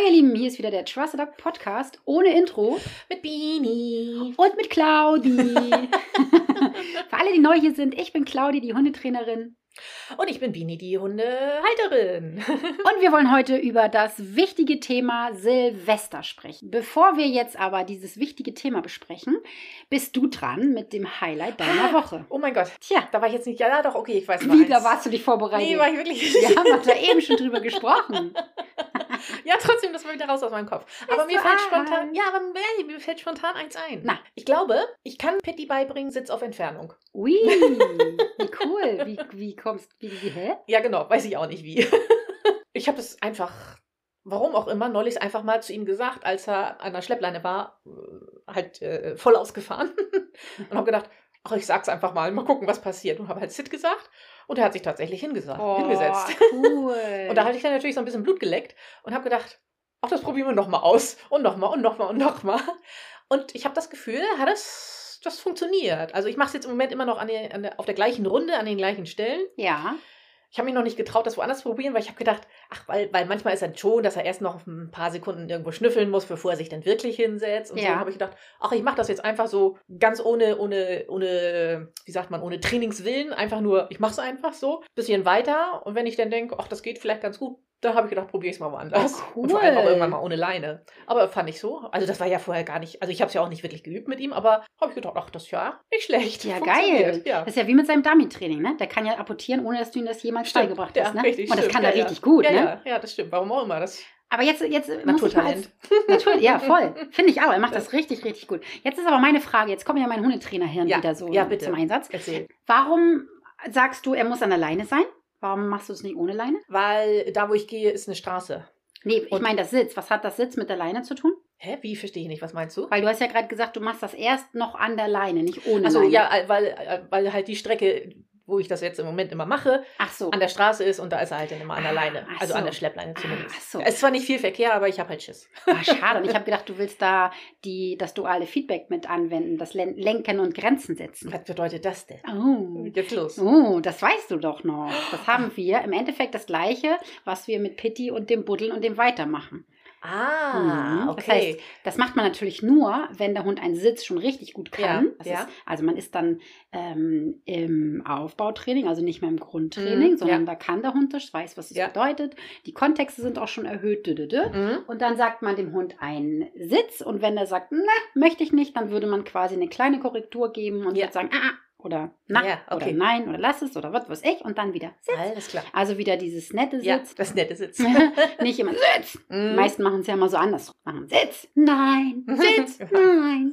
Hallo ihr Lieben, hier ist wieder der Trusted Dog Podcast ohne Intro Mit Beanie. und mit Claudi. Für alle, die neu hier sind, ich bin Claudi, die Hundetrainerin. Und ich bin Beanie, die Hundehalterin. Und wir wollen heute über das wichtige Thema Silvester sprechen. Bevor wir jetzt aber dieses wichtige Thema besprechen, bist du dran mit dem Highlight deiner Woche. Oh mein Gott. Tja, Da war ich jetzt nicht. Ja, doch, okay, ich weiß mal wieder eins. warst du dich vorbereitet. Nee, war ich wirklich wir haben doch da eben schon drüber gesprochen. Ja, trotzdem, das war wieder raus aus meinem Kopf. Aber mir fällt spontan. Ja, aber mir, fällt spontan eins ein. Na. Ich glaube, ich kann Pitti beibringen, Sitz auf Entfernung. Ui, wie cool. Wie, wie kommst wie, wie, hä? Ja, genau, weiß ich auch nicht wie. ich habe es einfach, warum auch immer, neulich einfach mal zu ihm gesagt, als er an der Schleppleine war, äh, halt äh, voll ausgefahren. und habe gedacht, ach, ich sag's einfach mal, mal gucken, was passiert. Und habe halt Sit gesagt und er hat sich tatsächlich hingesagt, hingesetzt. cool. Und da hatte ich dann natürlich so ein bisschen Blut geleckt und habe gedacht, ach, das probieren wir nochmal aus. Und nochmal und nochmal und nochmal. Und ich habe das Gefühl, hat das, das funktioniert. Also ich mache es jetzt im Moment immer noch an der, an der, auf der gleichen Runde, an den gleichen Stellen. ja. Ich habe mich noch nicht getraut, das woanders zu probieren, weil ich habe gedacht, ach, weil, weil manchmal ist dann schon, dass er erst noch ein paar Sekunden irgendwo schnüffeln muss, bevor er sich dann wirklich hinsetzt. Und Ja. so habe ich gedacht, ach, ich mache das jetzt einfach so ganz ohne, ohne, ohne, wie sagt man, ohne Trainingswillen. Einfach nur, ich mache es einfach so, bisschen weiter. Und wenn ich dann denke, ach, das geht vielleicht ganz gut, dann habe ich gedacht, probiere ich es mal woanders. Oh, Und vor allem auch cool. irgendwann mal ohne Leine. Aber fand ich so. Also das war ja vorher gar nicht, also ich habe es ja auch nicht wirklich geübt mit ihm, aber habe ich gedacht, ach, das ist ja nicht schlecht. Ja, geil. Ja. Das ist ja wie mit seinem Dummy-Training, ne? Der kann ja apportieren, ohne dass du ihm das jemals Stimmt. beigebracht Ja, hast, ne? richtig, Und das stimmt. kann ja, er ja. richtig gut, ja, ne? Ja, ja, das stimmt. Warum auch immer. Das Aber jetzt, jetzt Naturtalent. Natur, ja, voll. Finde ich auch. Er macht das richtig, richtig gut. Jetzt ist aber meine Frage, jetzt kommt ja mein Hundetrainerhirn Ja, wieder so ja, bitte. zum Einsatz. Erzähl. Warum sagst du, er muss an der Leine sein? Warum machst du es nicht ohne Leine? Weil da, wo ich gehe, ist eine Straße. Nee, ich Und- meine das Sitz. Was hat das Sitz mit der Leine zu tun? Hä? Wie verstehe ich nicht? Was meinst du? Weil du hast ja gerade gesagt, du machst das erst noch an der Leine, nicht ohne Also Leine. ja, weil, äh, weil halt die Strecke, wo ich das jetzt im Moment immer mache, Ach so. an der Straße ist und da ist er halt dann immer an der Ah, Leine. ach Also so. an der Schleppleine zumindest. Ach so. Es ist zwar nicht viel Verkehr, aber ich habe halt Schiss. Ah, schade. Und ich habe gedacht, du willst da die, das duale Feedback mit anwenden, das Len Lenken und Grenzen setzen. Was bedeutet das denn? Oh. Jetzt los. Oh, das weißt du doch noch. Das haben wir im Endeffekt das gleiche, was wir mit Pitti und dem Buddeln und dem Weitermachen. Ah, Mhm. okay. Das heißt, das macht man natürlich nur, wenn der Hund einen Sitz schon richtig gut kann. Ja, ja. Ist, also man ist dann ähm, im Aufbautraining, also nicht mehr im Grundtraining, Mhm, sondern ja. da kann der Hund das, weiß, was es bedeutet. Die Kontexte sind auch schon erhöht. Dü, dü, dü. mhm. Und dann sagt man dem Hund einen Sitz und wenn er sagt, na, möchte ich nicht, dann würde man quasi eine kleine Korrektur geben und Ja. sagen, ah, oder na, Ja, okay. oder nein, oder lass es, oder was weiß ich, und dann wieder Sitz. Alles klar. Also wieder dieses nette Ja, Sitz. das nette Sitz. nicht immer Sitz. Die Mhm. meisten machen es ja immer so anders. Machen Sitz, nein, Sitz, nein.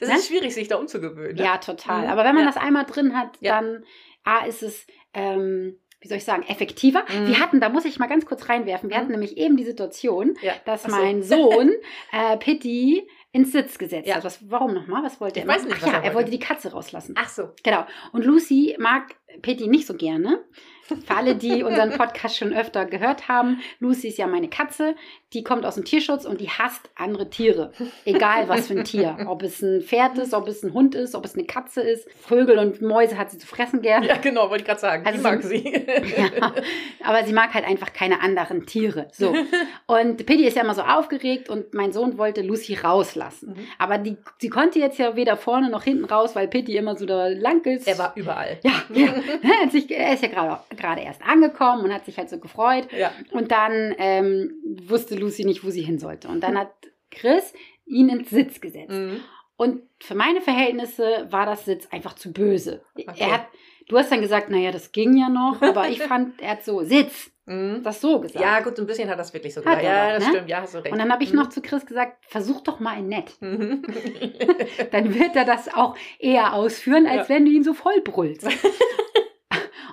Das Ne? ist schwierig, sich da umzugewöhnen. ne? Ja, total. Mhm. Aber wenn man Ja. das einmal drin hat, Ja. dann A, ist es, ähm, wie soll ich sagen, effektiver. Mhm. Wir hatten, da muss ich mal ganz kurz reinwerfen, wir Mhm. hatten nämlich eben die Situation, Ja. dass so. mein Sohn äh, Pitti ins Sitz gesetzt Ja. hat. Was, warum nochmal? Was wollte Ich er? weiß nicht, Ach was ja, er er wollte wollte. die Katze rauslassen. Ach so. Genau. Und Lucy mag Pitti nicht so gerne. Für alle, die unseren Podcast schon öfter gehört haben, Lucy ist ja meine Katze. Die kommt aus dem Tierschutz und die hasst andere Tiere. Egal was für ein Tier. Ob es ein Pferd ist, ob es ein Hund ist, ob es eine Katze ist. Vögel und Mäuse hat sie zu fressen gern. Ja, genau, wollte ich gerade sagen. Also die mag sie. Ja, aber sie mag halt einfach keine anderen Tiere. So. Und Pitti ist ja immer so aufgeregt und mein Sohn wollte Lucy rauslassen. Mhm. Aber die, sie konnte jetzt ja weder vorne noch hinten raus, weil Pitti immer so da lang ist. Er war überall. Ja, ja. Er ist ja gerade gerade erst angekommen und hat sich halt so gefreut. Ja. Und dann ähm, wusste Lucy nicht, wo sie hin sollte. Und dann hat Chris ihn ins Sitz gesetzt. Mhm. Und für meine Verhältnisse war das Sitz einfach zu böse. Okay. Er hat, du hast dann gesagt, naja, das ging ja noch, aber ich fand, er hat so Sitz, Mhm. das so gesagt. Ja, gut, ein bisschen hat das wirklich so Hat gesagt. Ja, das ne? stimmt, ja, hast du recht. Und dann habe ich Mhm. noch zu Chris gesagt, versuch doch mal ein Nett. Mhm. Dann wird er das auch eher ausführen, als Ja. wenn du ihn so voll brüllst.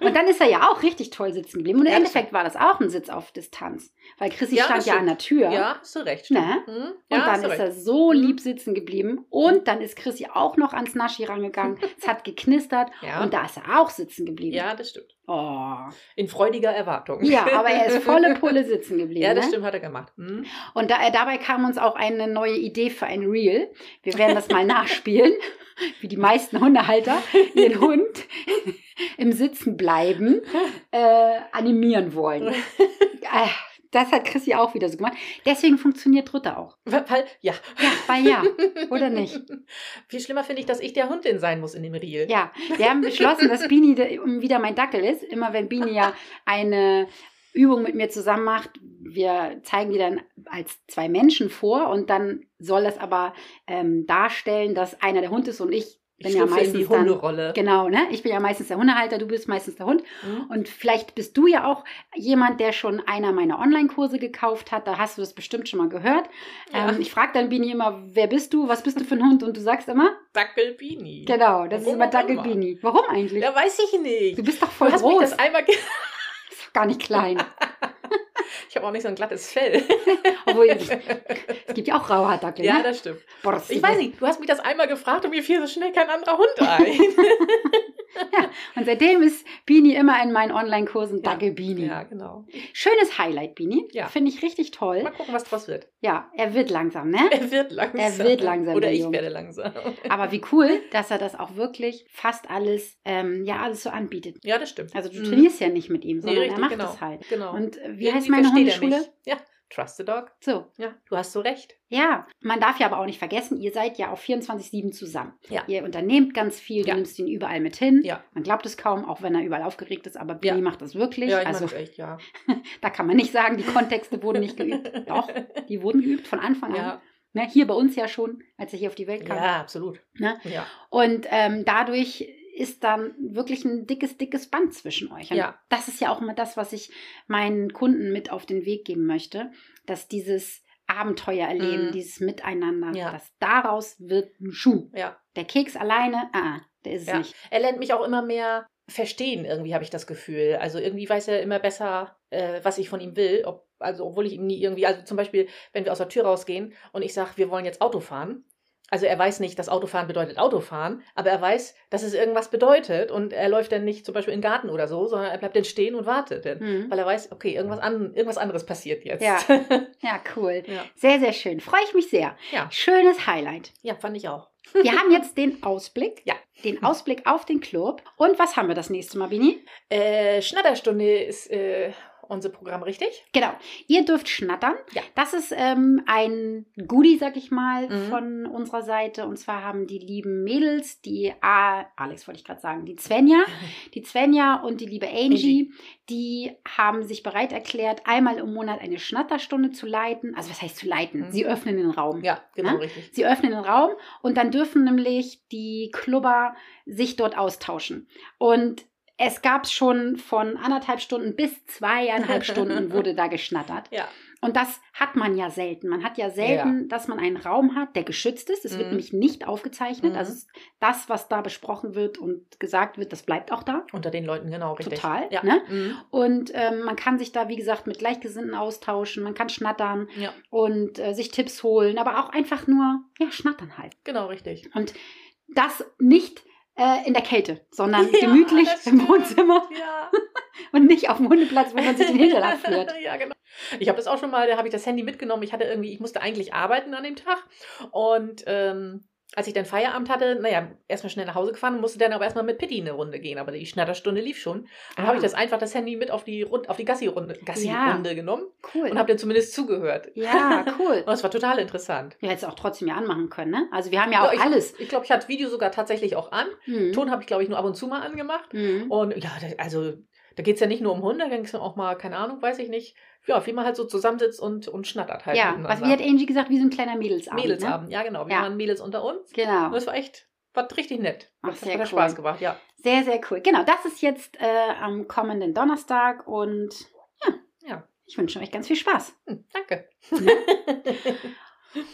Und dann ist er ja auch richtig toll sitzen geblieben. Und im Ja, Endeffekt war das auch ein Sitz auf Distanz. Weil Chrissy Ja, stand ja an der Tür. ja, hast du recht. Ne? Mhm. Und Ja, dann hast du ist recht. er so lieb sitzen geblieben. Und dann ist Chrissy auch noch ans Naschi rangegangen. es hat geknistert. Und da ist er auch sitzen geblieben. ja, das stimmt. Oh. In freudiger Erwartung. Ja, aber er ist volle Pulle sitzen geblieben. Ja, das ne? stimmt, hat er gemacht. Mhm. Und da, äh, dabei kam uns auch eine neue Idee für ein Reel. Wir werden das mal nachspielen, wie die meisten Hundehalter ihren Hund im Sitzen bleiben äh, animieren wollen. Äh, Das hat Chrissy auch wieder so gemacht. Deswegen funktioniert Rutte auch. Weil, ja. Ja, weil ja. Oder nicht? Viel schlimmer finde ich, dass ich der Hundin sein muss in dem Reel. Ja, wir haben beschlossen, dass Bini de- wieder mein Dackel ist. Immer wenn Bini ja eine Übung mit mir zusammen macht, wir zeigen die dann als zwei Menschen vor und dann soll das aber ähm, darstellen, dass einer der Hund ist und ich Ich bin ja schlüpfe in meistens die dann, Hunderolle. Genau, ne? Ich bin ja meistens der Hundehalter, du bist meistens der Hund. Mhm. Und vielleicht bist du ja auch jemand, der schon einer meiner Online-Kurse gekauft hat. Da hast du das bestimmt schon mal gehört. Ja. Ähm, ich frage dann Bini immer, wer bist du? Was bist du für ein Hund? Und du sagst immer, Dackelbini. genau, das ist Warum immer auch Dackel immer. Bini. Warum eigentlich? Ja, weiß ich nicht. Du bist doch voll Du hast mich groß. das einmal. Ist gar nicht klein. Ich habe auch nicht so ein glattes Fell. Obwohl, es es gibt ja auch Rauhaardackel, ja, ne? das stimmt. Borstige. Ich weiß nicht, du hast mich das einmal gefragt und mir fiel so schnell kein anderer Hund ein. Und seitdem ist Bini immer in meinen Online-Kursen Ja. Dackel Bini. ja, genau. Schönes Highlight, Bini. Ja. Finde ich richtig toll. Mal gucken, was draus wird. Ja, er wird langsam, ne? Er wird langsam. Er wird langsam, Oder der ich werde langsam. Aber wie cool, dass er das auch wirklich fast alles, ähm, ja, alles so anbietet. Ja, das stimmt. Also du Mhm. trainierst ja nicht mit ihm, Nee, sondern richtig, er macht genau. es halt. Genau. Und wie Irgendwie heißt meine Hundeschule? Ja, Trust the Dog. So, Ja, du hast so recht. ja. Man darf ja aber auch nicht vergessen, ihr seid ja auf 24-7 zusammen. Ja. Ihr unternehmt ganz viel, du Ja. nimmst ihn überall mit hin. Ja. Man glaubt es kaum, auch wenn er überall aufgeregt ist, aber Billy Ja. macht das wirklich. Ja, ich also echt, ja. da kann man nicht sagen, die Kontexte wurden nicht geübt. Doch, die wurden geübt von Anfang an. Ja, Ne, hier bei uns ja schon, als er hier auf die Welt kam. ja absolut. Ne? Ja. Und ähm, dadurch ist dann wirklich ein dickes, dickes Band zwischen euch. Und Ja. das ist ja auch immer das, was ich meinen Kunden mit auf den Weg geben möchte, dass dieses Abenteuer erleben, Mhm. dieses Miteinander, Ja. dass daraus wird ein Schuh. ja. Der Keks alleine, ah, der ist es Ja. nicht. Er lernt mich auch immer mehr verstehen, irgendwie habe ich das Gefühl. Also irgendwie weiß er immer besser, äh, was ich von ihm will. Ob, also obwohl ich ihm nie irgendwie, also zum Beispiel, wenn wir aus der Tür rausgehen und ich sage, wir wollen jetzt Auto fahren. Also er weiß nicht, dass Autofahren bedeutet Autofahren, aber er weiß, dass es irgendwas bedeutet und er läuft dann nicht zum Beispiel in den Garten oder so, sondern er bleibt dann stehen und wartet. Dann, Mhm. Weil er weiß, okay, irgendwas, an, irgendwas anderes passiert jetzt. Ja. Ja, cool. ja. Sehr, sehr schön. Freue ich mich sehr. Ja. Schönes Highlight. ja, fand ich auch. Wir haben jetzt den Ausblick. Ja. Den Ausblick auf den Club. Und was haben wir das nächste Mal, Bini? Äh, Schnatterstunde ist äh, unser Programm, richtig? Genau. Ihr dürft schnattern. Ja. Das ist ähm, ein Goodie, sag ich mal, Mhm. von unserer Seite. Und zwar haben die lieben Mädels, die ah, Alex wollte ich gerade sagen, die Svenja, die Svenja und die liebe Angie, die haben sich bereit erklärt, einmal im Monat eine Schnatterstunde zu leiten. Also was heißt zu leiten? Mhm. Sie öffnen den Raum. Ja, genau, Ne? richtig. Sie öffnen den Raum und dann dürfen nämlich die Klubber sich dort austauschen. Und es gab schon von anderthalb Stunden bis zweieinhalb Stunden wurde da geschnattert. Ja. Und das hat man ja selten. Man hat ja selten, dass man einen Raum hat, der geschützt ist. Es wird Mhm. nämlich nicht aufgezeichnet. Mhm. Also es- das, was da besprochen wird und gesagt wird, das bleibt auch da. Unter den Leuten, genau, richtig. Total, Ja. ne? Mhm. Und ähm, man kann sich da, wie gesagt, mit Gleichgesinnten austauschen, man kann schnattern ja, und äh, sich Tipps holen, aber auch einfach nur, ja, schnattern halt. genau, richtig. Und das nicht äh, in der Kälte, sondern Ja, gemütlich im. Wohnzimmer Ja. und nicht auf dem Hundeplatz, wo man sich den Hintern abführt. ja, genau. Ich habe das auch schon mal, da habe ich das Handy mitgenommen. Ich hatte irgendwie, ich musste eigentlich arbeiten an dem Tag. Und ähm, als ich dann Feierabend hatte, naja, erstmal schnell nach Hause gefahren und musste dann aber erstmal mit Pitti eine Runde gehen. Aber die Schnatterstunde lief schon. Dann habe ich Ah. das einfach das Handy mit auf die, Rund- auf die Gassi-Runde Gassi-Runde Ja. genommen Cool. und habe dann zumindest zugehört. ja, cool. Und es war total interessant. Ja, hättest du auch trotzdem ja anmachen können, ne? Also wir haben ja auch ich, alles. Ich glaube, ich hatte das Video sogar tatsächlich auch an. Mhm. Ton habe ich, glaube ich, nur ab und zu mal angemacht. Mhm. Und ja, also da geht es ja nicht nur um Hunde, da ging es auch mal, keine Ahnung, weiß ich nicht, ja, wie man halt so zusammensitzt und, und schnattert halt. Ja, was, wie hat Angie gesagt, wie so ein kleiner Mädelsabend. Ne? Mädelsabend, ja genau. Wir Ja. waren Mädels unter uns. Und Genau. das war echt, war richtig nett. Ach, sehr hat cool. Spaß gemacht, ja. Sehr, sehr cool. Genau, das ist jetzt äh, am kommenden Donnerstag und ja, Ja. ich wünsche euch ganz viel Spaß. Hm, danke.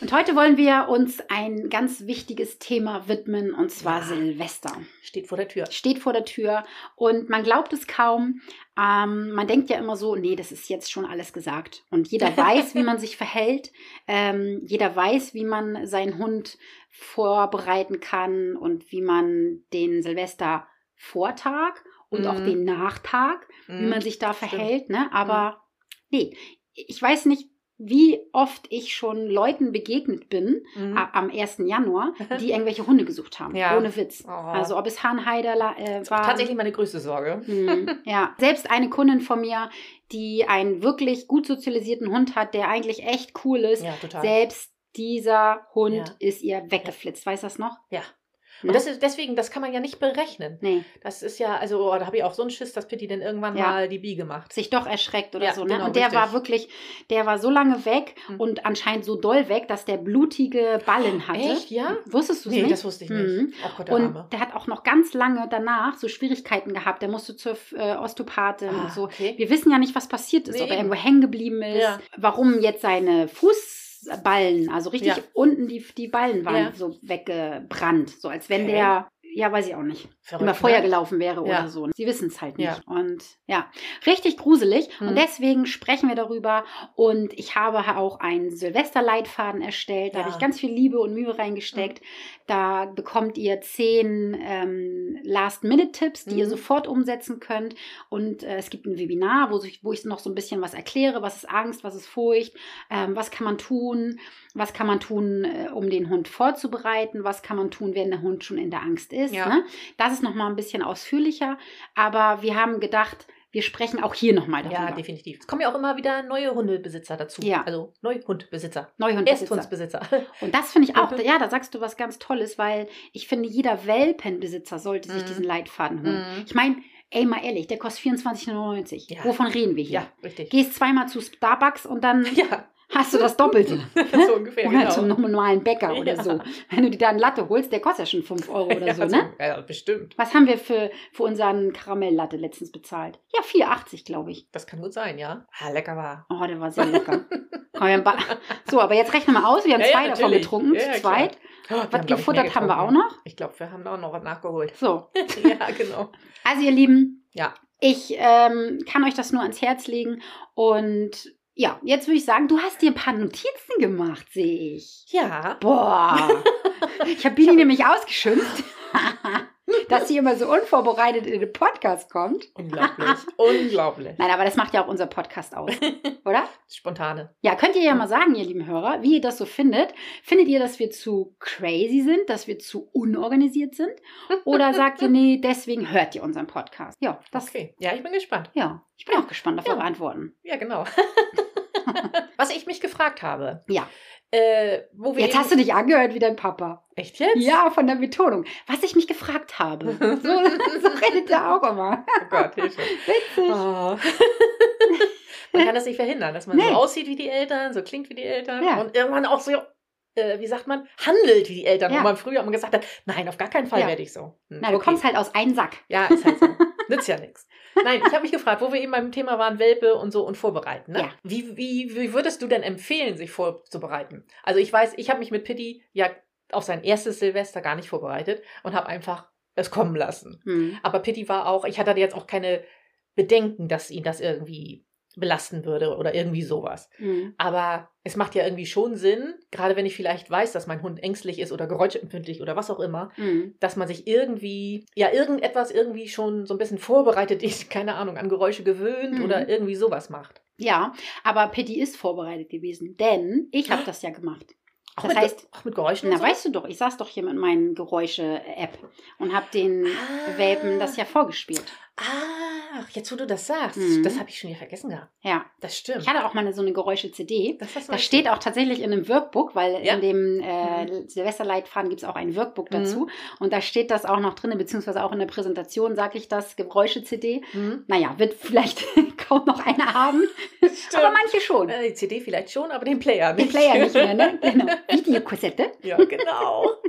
Und heute wollen wir uns ein ganz wichtiges Thema widmen und zwar Ja. Silvester. Steht vor der Tür. Steht vor der Tür und man glaubt es kaum. Ähm, man denkt ja immer so, nee, das ist jetzt schon alles gesagt. Und jeder weiß, wie man sich verhält. Ähm, jeder weiß, wie man seinen Hund vorbereiten kann und wie man den Silvestervortag und auch Mhm. den Nachtag, wie Mhm. man sich da verhält. Ne? Aber nee, ich weiß nicht, wie oft ich schon Leuten begegnet bin Mhm. am 1. Januar, die irgendwelche Hunde gesucht haben. Ja. Ohne Witz. Oh. Also ob es Hahnheider äh, war. Tatsächlich meine größte Sorge. Hm, ja, selbst eine Kundin von mir, die einen wirklich gut sozialisierten Hund hat, der eigentlich echt cool ist, Ja, total. selbst dieser Hund Ja. ist ihr weggeflitzt. Weißt du das noch? Ja. Und das ist deswegen, das kann man ja nicht berechnen. Nee, Das ist ja, also oh, da habe ich auch so einen Schiss, dass Pitti dann irgendwann Ja. mal die Biege macht. sich doch erschreckt oder Ja, so. Ne? genau, und der richtig. war wirklich, der war so lange weg Hm. und anscheinend so doll weg, dass der blutige Ballen hatte. Echt, ja? Wusstest du Nee, nicht? das wusste ich nicht. Mhm. Ach Gott, der Und Arme. der hat auch noch ganz lange danach so Schwierigkeiten gehabt. Der musste zur äh, Osteopathin Ah, und so. okay. Wir wissen ja nicht, was passiert ist, Nee, ob er irgendwo hängen geblieben ist, warum jetzt seine Fußballen, also richtig Ja. unten die, die Ballen waren Ja. so weggebrannt, so als wenn Okay. der, ja, weiß ich auch nicht, Verrückt, über Feuer ne? gelaufen wäre Ja. oder so. Sie wissen es halt nicht. Ja. Und ja, richtig gruselig. Mhm. Und deswegen sprechen wir darüber. Und ich habe auch einen Silvesterleitfaden erstellt. Da Ja. Mhm. habe ich ganz viel Liebe und Mühe reingesteckt. Da bekommt ihr zehn ähm, Last-Minute-Tipps, die ihr Mhm. sofort umsetzen könnt. Und äh, es gibt ein Webinar, wo ich, wo ich noch so ein bisschen was erkläre. Was ist Angst, was ist Furcht, ähm, was kann man tun, was kann man tun, äh, um den Hund vorzubereiten, was kann man tun, wenn der Hund schon in der Angst ist. Ja. Ne? Das ist nochmal ein bisschen ausführlicher. Aber wir haben gedacht, wir sprechen auch hier nochmal darüber. Ja, definitiv. Es kommen ja auch immer wieder neue Hundebesitzer dazu. Ja. Also Neuhundbesitzer. Neuhundbesitzer. Ersthundsbesitzer. Und das finde ich auch, Mhm. ja, da sagst du was ganz Tolles, weil ich finde, jeder Welpenbesitzer sollte sich Mhm. diesen Leitfaden holen. Mhm. Ich meine, ey, mal ehrlich, der kostet 24,99. Ja. Wovon reden wir hier? Ja, richtig. Gehst zweimal zu Starbucks und dann Ja, hast du das Doppelte. so ungefähr. Oder genau. zum normalen Bäcker oder Ja. so. Wenn du dir da eine Latte holst, der kostet ja schon 5 Euro oder ja, so, ne? Ja, bestimmt. Was haben wir für, für unseren Karamelllatte letztens bezahlt? Ja, 4,80 glaube ich. Das kann gut sein, ja. Ah, lecker war. Oh, der war sehr lecker. So, aber jetzt rechnen wir mal aus. Wir haben Ja, zwei davon getrunken, zu zweit. Oh, Was haben, gefuttert haben wir auch noch. Ich glaube, wir haben da auch noch was nachgeholt. So, ja, genau. also ihr Lieben, Ja. ich ähm, kann euch das nur ans Herz legen. Und ja, jetzt würde ich sagen, du hast dir ein paar Notizen gemacht, sehe ich. Ja. Boah, ich habe Bini nämlich ausgeschimpft, dass sie immer so unvorbereitet in den Podcast kommt. Unglaublich. Unglaublich. Nein, aber das macht ja auch unser Podcast aus, oder? Spontane. Ja, könnt ihr ja mal sagen, ihr lieben Hörer, wie ihr das so findet. Findet ihr, dass wir zu crazy sind, dass wir zu unorganisiert sind? Oder sagt ihr, nee, deswegen hört ihr unseren Podcast? Ja, das, Okay. Ja, ich bin gespannt. ja, ich bin auch gespannt auf Ja. eure Antworten. Ja, genau. Was ich mich gefragt habe. Ja. Äh, Jetzt hast du dich angehört wie dein Papa. Echt jetzt? Ja, von der Betonung. Was ich mich gefragt habe. So, so redet er auch immer. Oh Gott, Hilfe. Witzig. Oh. man kann das nicht verhindern, dass man Nee. so aussieht wie die Eltern, so klingt wie die Eltern Ja. und irgendwann auch so, äh, wie sagt man, handelt wie die Eltern, Ja. wo man früher immer gesagt hat, nein, auf gar keinen Fall Ja. werde ich so. Hm, Na, du okay. kommst halt aus einem Sack. Ja, ist halt so. Nützt ja nichts. Nein, ich habe mich gefragt, wo wir eben beim Thema waren, Welpe und so und vorbereiten. Ne? Ja. Wie, wie, wie würdest du denn empfehlen, sich vorzubereiten? Also ich weiß, ich habe mich mit Pitti ja auf sein erstes Silvester gar nicht vorbereitet und habe einfach es kommen lassen. Hm. Aber Pitti war auch, ich hatte jetzt auch keine Bedenken, dass ihn das irgendwie belasten würde oder irgendwie sowas. Hm. Aber es macht ja irgendwie schon Sinn, gerade wenn ich vielleicht weiß, dass mein Hund ängstlich ist oder geräuschempfindlich oder was auch immer, Hm. dass man sich irgendwie, ja, irgendetwas irgendwie schon so ein bisschen vorbereitet ist, keine Ahnung, an Geräusche gewöhnt Mhm. oder irgendwie sowas macht. Ja, aber Pitti ist vorbereitet gewesen, denn ich habe das ja gemacht. Auch Das mit, heißt- auch mit Geräuschen Na, so? weißt du doch, ich saß doch hier mit meinen Geräusche-App und habe den Ah. Welpen das ja vorgespielt. Ach, jetzt wo du das sagst, Mhm. das habe ich schon wieder vergessen gehabt. Ja, Das stimmt. ich hatte auch mal eine, so eine Geräusche-CD. das Das steht auch tatsächlich in einem Workbook, weil Ja. in dem äh, Silvesterleitfaden gibt es auch ein Workbook Mhm. dazu. Und da steht das auch noch drin, beziehungsweise auch in der Präsentation sage ich das, Geräusche-CD. Mhm. Naja, wird vielleicht kaum noch eine haben, Stimmt. aber manche schon. Äh, Die CD vielleicht schon, aber den Player Den nicht. Player nicht mehr, ne? Genau. Videokassette. ja, genau.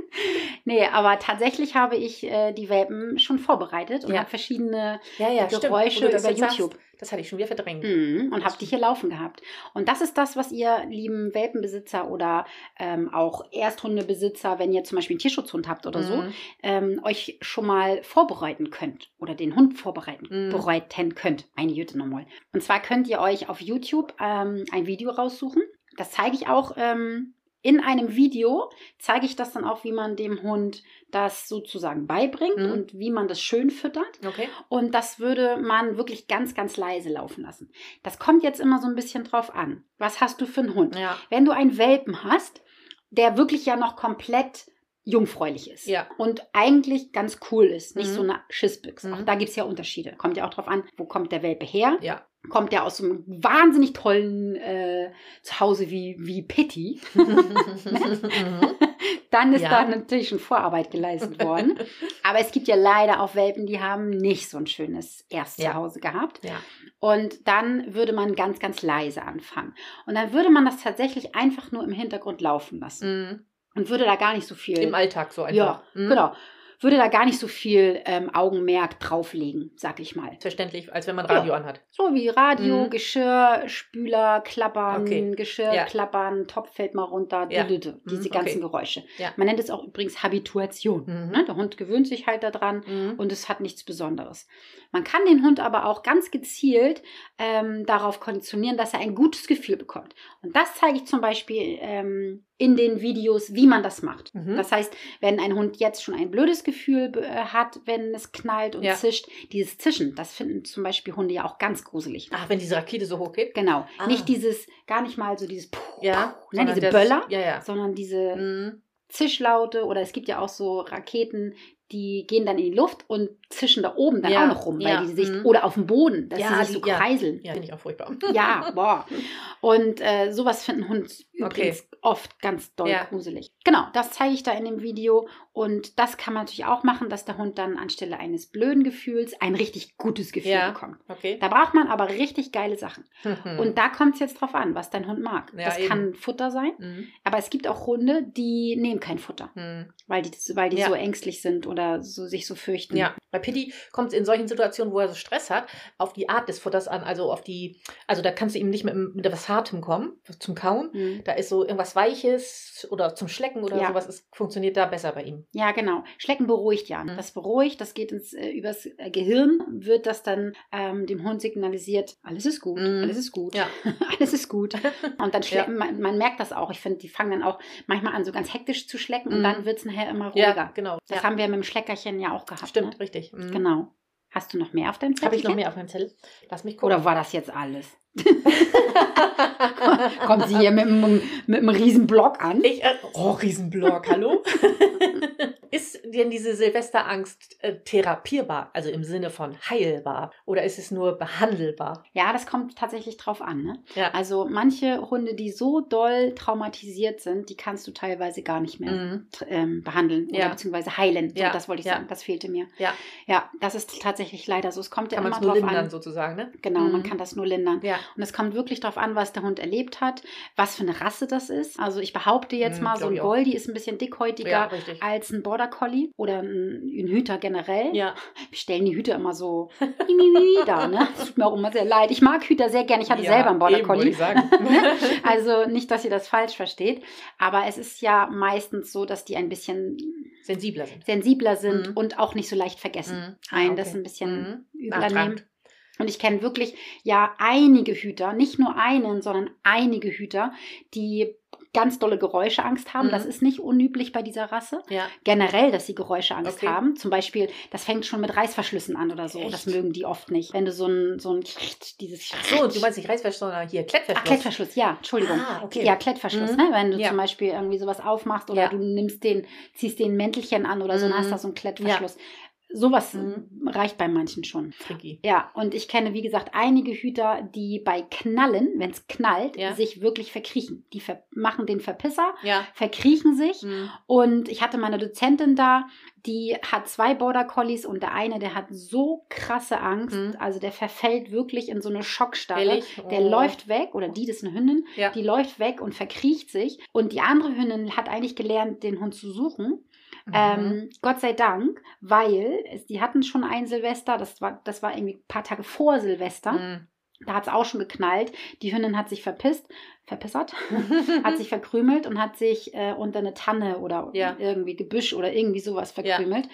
Nee, aber tatsächlich habe ich äh, die Welpen schon vorbereitet und Ja. habe verschiedene Ja, ja. Geräusche das über sagst, YouTube. das hatte ich schon wieder verdrängt. Mhm, und habe die hier laufen gehabt. Und das ist das, was ihr, lieben Welpenbesitzer oder ähm, auch Ersthundebesitzer, wenn ihr zum Beispiel einen Tierschutzhund habt oder so, Mhm. ähm, euch schon mal vorbereiten könnt oder den Hund vorbereiten Mhm. bereiten könnt. Eine Jüte nochmal. Und zwar könnt ihr euch auf YouTube ähm, ein Video raussuchen. Das zeige ich auch ähm, In einem Video zeige ich das dann auch, wie man dem Hund das sozusagen beibringt Mhm. und wie man das schön füttert. Okay. Und das würde man wirklich ganz, ganz leise laufen lassen. Das kommt jetzt immer so ein bisschen drauf an. Was hast du für einen Hund? Ja. Wenn du einen Welpen hast, der wirklich ja noch komplett jungfräulich ist Ja. und eigentlich ganz cool ist, nicht Mhm. so eine Schissbüchse. Mhm. Auch da gibt es ja Unterschiede. Kommt ja auch drauf an, wo kommt der Welpe her? Ja. Kommt der aus so einem wahnsinnig tollen äh, Zuhause wie, wie Pitti? Mhm. Dann ist Ja. da natürlich schon Vorarbeit geleistet worden. Aber es gibt ja leider auch Welpen, die haben nicht so ein schönes Erstzuhause gehabt. ja. Und dann würde man ganz, ganz leise anfangen. Und dann würde man das tatsächlich einfach nur im Hintergrund laufen lassen. Mhm. Und würde da gar nicht so viel. Im Alltag so einfach. ja, Mhm. genau. Würde da gar nicht so viel ähm, Augenmerk drauflegen, sag ich mal. Verständlich, als wenn man Radio anhat. So wie Radio, Mhm. Geschirr, Spüler, Klappern, Okay. Geschirr, Ja. Klappern, Topf fällt mal runter, Ja. düdüdü, diese Mhm, ganzen okay. Geräusche. Ja. Man nennt es auch übrigens Habituation. Mhm. Ne? Der Hund gewöhnt sich halt daran Mhm. und es hat nichts Besonderes. Man kann den Hund aber auch ganz gezielt ähm, darauf konditionieren, dass er ein gutes Gefühl bekommt. Und das zeige ich zum Beispiel ähm, in den Videos, wie man das macht. Mhm. Das heißt, wenn ein Hund jetzt schon ein blödes Gefühl äh, hat, wenn es knallt und Ja. zischt, dieses Zischen, das finden zum Beispiel Hunde ja auch ganz gruselig. Ach, wenn diese Rakete so hoch geht? Genau. Ah. Nicht dieses, gar nicht mal so dieses Puh, Ja. Puh, ne, diese das- Böller, Ja, ja. sondern diese Mhm. Zischlaute oder es gibt ja auch so Raketen, die gehen dann in die Luft und zischen da oben dann Ja, auch noch rum, ja, weil die sich mhm. oder auf dem Boden, dass Ja, sie sich so ja. kreiseln. Ja, finde ich auch furchtbar. Ja, boah. Und äh, sowas finden Hunde übrigens oft ganz doll Ja. gruselig. Genau, das zeige ich da in dem Video. Und das kann man natürlich auch machen, dass der Hund dann anstelle eines blöden Gefühls ein richtig gutes Gefühl Ja. bekommt. Okay. Da braucht man aber richtig geile Sachen. Mhm. Und da kommt es jetzt drauf an, was dein Hund mag. Ja, das eben. kann Futter sein, Mhm. aber es gibt auch Hunde, die nehmen kein Futter, Mhm. weil die, weil die so ängstlich sind oder so, sich so fürchten. Ja, bei Pitti kommt es in solchen Situationen, wo er so Stress hat, auf die Art des Futters an. Also auf die, also da kannst du ihm nicht mit, mit etwas Hartem kommen, zum Kauen. Mhm. Da ist so irgendwas Weiches oder zum Schlecken oder Ja. sowas, ist, funktioniert da besser bei ihm. Ja, genau. Schlecken beruhigt ja. Mhm. Das beruhigt, das geht ins, äh, übers äh, Gehirn, wird das dann ähm, dem Hund signalisiert, alles ist gut, Mhm. alles ist gut, Ja. alles ist gut. Und dann Ja. schlecken, man, man merkt das auch. Ich finde, die fangen dann auch manchmal an, so ganz hektisch zu schlecken und Mhm. dann wird es nachher immer ruhiger. Ja, genau. Das ja. haben wir mit dem Schleckerchen ja auch gehabt. Stimmt, Ne? richtig. Mhm. Genau. Hast du noch mehr auf deinem Zettel? Habe ich noch mehr auf meinem Zettel? Lass mich gucken. Oder war das jetzt alles? Kommt sie hier mit einem, mit einem riesen Block an? Ich, äh, oh, Riesenblock, hallo? ist denn diese Silvesterangst äh, therapierbar, also im Sinne von heilbar? Oder ist es nur behandelbar? Ja, das kommt tatsächlich drauf an. Ne? Ja. Also manche Hunde, die so doll traumatisiert sind, die kannst du teilweise gar nicht mehr Mhm. ähm, behandeln Ja. oder beziehungsweise heilen. So, Ja, das wollte ich sagen. Das fehlte mir. Ja. Ja, das ist tatsächlich leider so. Es kommt Kann ja man immer nur drauf lindern an. sozusagen, ne? Genau, man Mhm. kann das nur lindern. Ja. Und es kommt wirklich darauf an, was der Hund erlebt hat, was für eine Rasse das ist. Also ich behaupte jetzt Mhm, mal, so ein. Goldie ist ein bisschen dickhäutiger als ein Border Collie oder ein, ein Hüter generell. Ja. Wir stellen die Hüter immer so da, ne? Das tut mir auch immer sehr leid. Ich mag Hüter sehr gerne. Ich hatte ja, selber einen Border Collie. Also nicht, dass ihr das falsch versteht, aber es ist ja meistens so, dass die ein bisschen Sensibler sind. sensibler sind Mhm. und auch nicht so leicht vergessen. Mhm. Ein, Ah, das okay. ein bisschen Mhm. übler Nachtragend. nehmen. Und ich kenne wirklich ja einige Hüter, nicht nur einen, sondern einige Hüter, die ganz dolle Geräuscheangst haben. Mhm. Das ist nicht unüblich bei dieser Rasse. Ja. Generell, dass sie Geräuscheangst Okay. haben. Zum Beispiel, das fängt schon mit Reißverschlüssen an oder so. Echt? Das mögen die oft nicht. Wenn du so ein, so ein dieses so, du meinst nicht Reißverschluss, sondern hier Klettverschluss. Ach, Klettverschluss, ja, Entschuldigung. Ah, okay. Ja, Klettverschluss, Mhm. ne? Wenn du Ja. zum Beispiel irgendwie sowas aufmachst oder Ja. du nimmst den, ziehst den Mäntelchen an oder so Mhm. hast da so einen Klettverschluss. Sowas Mhm. reicht bei manchen schon. Tricky. Ja, und ich kenne, wie gesagt, einige Hüter, die bei Knallen, wenn es knallt, Ja. sich wirklich verkriechen. Die ver machen den Verpisser, Ja. verkriechen sich. Mhm. Und ich hatte meine Dozentin da, die hat zwei Border Collies und der eine, der hat so krasse Angst. Mhm. Also der verfällt wirklich in so eine Schockstarre. Ehrlich? Der Oh. läuft weg, oder die, das ist eine Hündin, Ja. die läuft weg und verkriecht sich. Und die andere Hündin hat eigentlich gelernt, den Hund zu suchen. Mhm. Ähm, Gott sei Dank, weil es, die hatten schon ein Silvester, das war, das war irgendwie ein paar Tage vor Silvester. Mhm. Da hat es auch schon geknallt. Die Hündin hat sich verpisst, verpissert, hat sich verkrümelt und hat sich äh, unter eine Tanne oder Ja. irgendwie Gebüsch oder irgendwie sowas verkrümelt.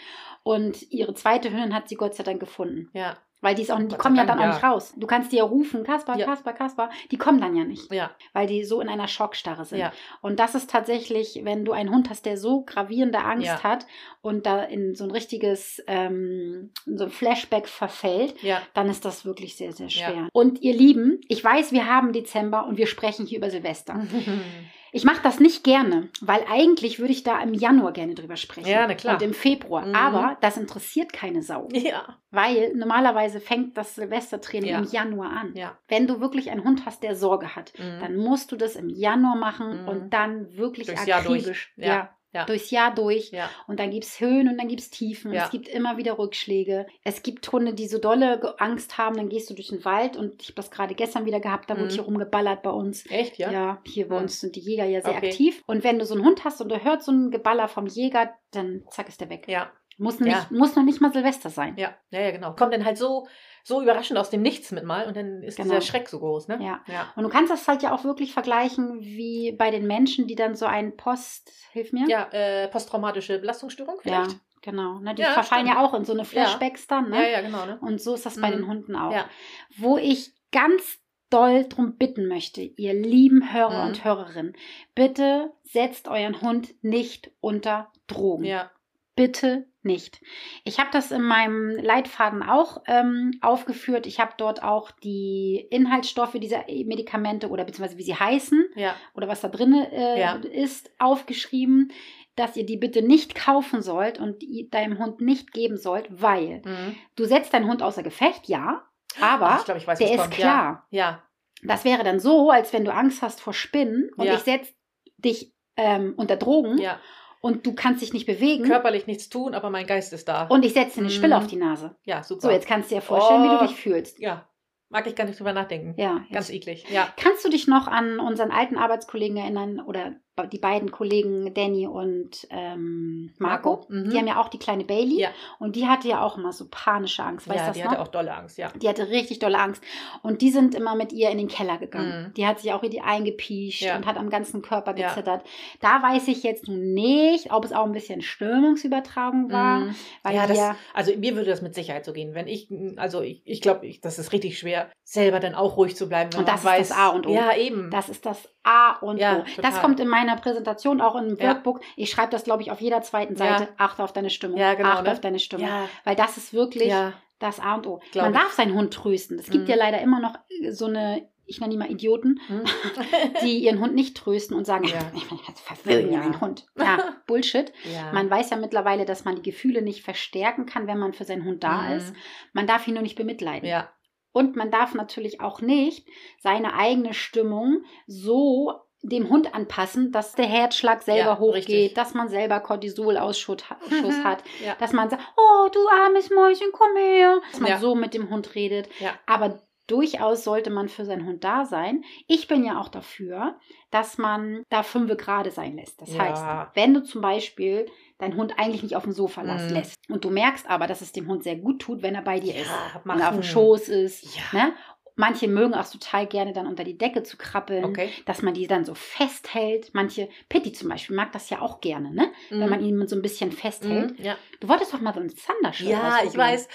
Und ihre zweite Hündin hat sie Gott sei Dank gefunden. ja. Weil die, ist auch, die kommen ja dann auch ja. nicht raus. Du kannst die ja rufen, Kasper, Ja. Kasper, Kasper. Die kommen dann ja nicht, Ja, weil die so in einer Schockstarre sind. ja, Und das ist tatsächlich, wenn du einen Hund hast, der so gravierende Angst Ja. hat und da in so ein richtiges, ähm, so ein Flashback verfällt, ja. dann ist das wirklich sehr, sehr schwer. Und ihr Lieben, ich weiß, wir haben Dezember und wir sprechen hier über Silvester. Ich mache das nicht gerne, weil eigentlich würde ich da im Januar gerne drüber sprechen. Ja, na klar. Und im Februar. Mhm. Aber das interessiert keine Sau. ja, Weil normalerweise fängt das Silvestertraining Ja. im Januar an. ja. Wenn du wirklich einen Hund hast, der Sorge hat, Mhm. dann musst du das im Januar machen Mhm. und dann wirklich Durchs akribisch. Ja, ja. Durchs Jahr durch. Ja, Und dann gibt es Höhen und dann gibt es Tiefen. Ja. Es gibt immer wieder Rückschläge. Es gibt Hunde, die so dolle Angst haben, dann gehst du durch den Wald und ich habe das gerade gestern wieder gehabt, da wurde Mhm. hier rumgeballert bei uns. echt, ja? Ja, hier bei Mhm. uns sind die Jäger ja sehr Okay. aktiv. Und wenn du so einen Hund hast und du hörst so ein Geballer vom Jäger, dann zack ist der weg. Ja, Muss, nicht, Ja. muss noch nicht mal Silvester sein. ja, ja, ja, genau. Kommt dann halt so, so überraschend aus dem Nichts mit mal und dann ist Genau. dieser Schreck so groß, ne? Ja. Ja. Und du kannst das halt ja auch wirklich vergleichen wie bei den Menschen, die dann so ein Post, hilf mir? Ja, äh, posttraumatische Belastungsstörung ja vielleicht? genau. Ne, die Ja, verfallen stimmt. ja auch in so eine Flashbacks dann. Ne? Ja, ja, genau, ne? Und so ist das bei Mhm. den Hunden auch. Ja. Wo ich ganz doll drum bitten möchte, ihr lieben Hörer Mhm. und Hörerinnen, bitte setzt euren Hund nicht unter Drogen. Ja, Bitte nicht. Ich habe das in meinem Leitfaden auch ähm, aufgeführt. Ich habe dort auch die Inhaltsstoffe dieser Medikamente oder beziehungsweise wie sie heißen ja, oder was da drin äh, Ja. ist, aufgeschrieben, dass ihr die bitte nicht kaufen sollt und die deinem Hund nicht geben sollt, weil mhm. du setzt deinen Hund außer Gefecht, ja, aber ich weiß, der ist kommt. klar. Ja, ja, Das wäre dann so, als wenn du Angst hast vor Spinnen und ich setze dich ähm, unter Drogen ja. Und du kannst dich nicht bewegen Körperlich nichts tun, aber mein Geist ist da. und ich setze dir eine. Spille auf die Nase. ja, super. So, jetzt kannst du dir vorstellen, wie du Oh. dich fühlst. Ja, mag ich gar nicht drüber nachdenken. Ja, Ganz jetzt. eklig. Ja, Kannst du dich noch an unseren alten Arbeitskollegen erinnern oder die beiden Kollegen Danny und ähm, Marco? Marco, mhm. Die haben ja auch die kleine Bailey Ja. und die hatte ja auch immer so panische Angst. Weißt du ja das die noch? hatte auch dolle Angst, ja. Die hatte richtig dolle Angst. Und die sind immer mit ihr in den Keller gegangen. Mhm. Die hat sich auch richtig eingepiescht Ja. und hat am ganzen Körper gezittert. Da weiß ich jetzt nicht, ob es auch ein bisschen Störungsübertragung war. Mhm. Weil ja, das, also mir würde das mit Sicherheit so gehen. Wenn ich, also ich, ich glaube, das ist richtig schwer, selber dann auch ruhig zu bleiben. Wenn Und man das ist weiß, das A und O. Ja, eben. das ist das A und Ja, O. Das kommt in meiner Präsentation auch im Ja. Workbook. Ich schreibe das, glaube ich, auf jeder zweiten Ja. Seite. Achte auf deine Stimmung. Ja, genau, Achte ne? auf deine Stimmung. ja, Weil das ist wirklich ja, das A und O. Glaub Man ich. darf seinen Hund trösten. Es gibt Mhm. ja leider immer noch so eine, ich nenne die mal Idioten, Hm? die ihren Hund nicht trösten und sagen, Ja. ich verwöhne Ja. meinen Hund. Ja, Bullshit. ja. Man weiß ja mittlerweile, dass man die Gefühle nicht verstärken kann, wenn man für seinen Hund da Mhm. ist. Man darf ihn nur nicht bemitleiden. Ja, Und man darf natürlich auch nicht seine eigene Stimmung so dem Hund anpassen, dass der Herzschlag selber Ja, hochgeht, richtig. dass man selber Cortisolausschuss Schuss hat, ja, dass man sagt, oh du armes Mäuschen, komm her, dass man Ja. so mit dem Hund redet. Aber durchaus sollte man für seinen Hund da sein. Ich bin ja auch dafür, dass man da fünfe gerade sein lässt. Das heißt, wenn du zum Beispiel deinen Hund eigentlich nicht auf dem Sofa Mhm. lässt und du merkst aber, dass es dem Hund sehr gut tut, wenn er bei dir ist, wenn er auf dem. Schoß ist. Ne? Manche mögen auch total gerne dann unter die Decke zu krabbeln, Okay. dass man die dann so festhält. Manche, Pitti zum Beispiel, mag das ja auch gerne, ne? wenn Mhm. man ihn so ein bisschen festhält. Mhm, Ja. Du wolltest doch mal so ein Thunder-Shirt ja, ich weiß,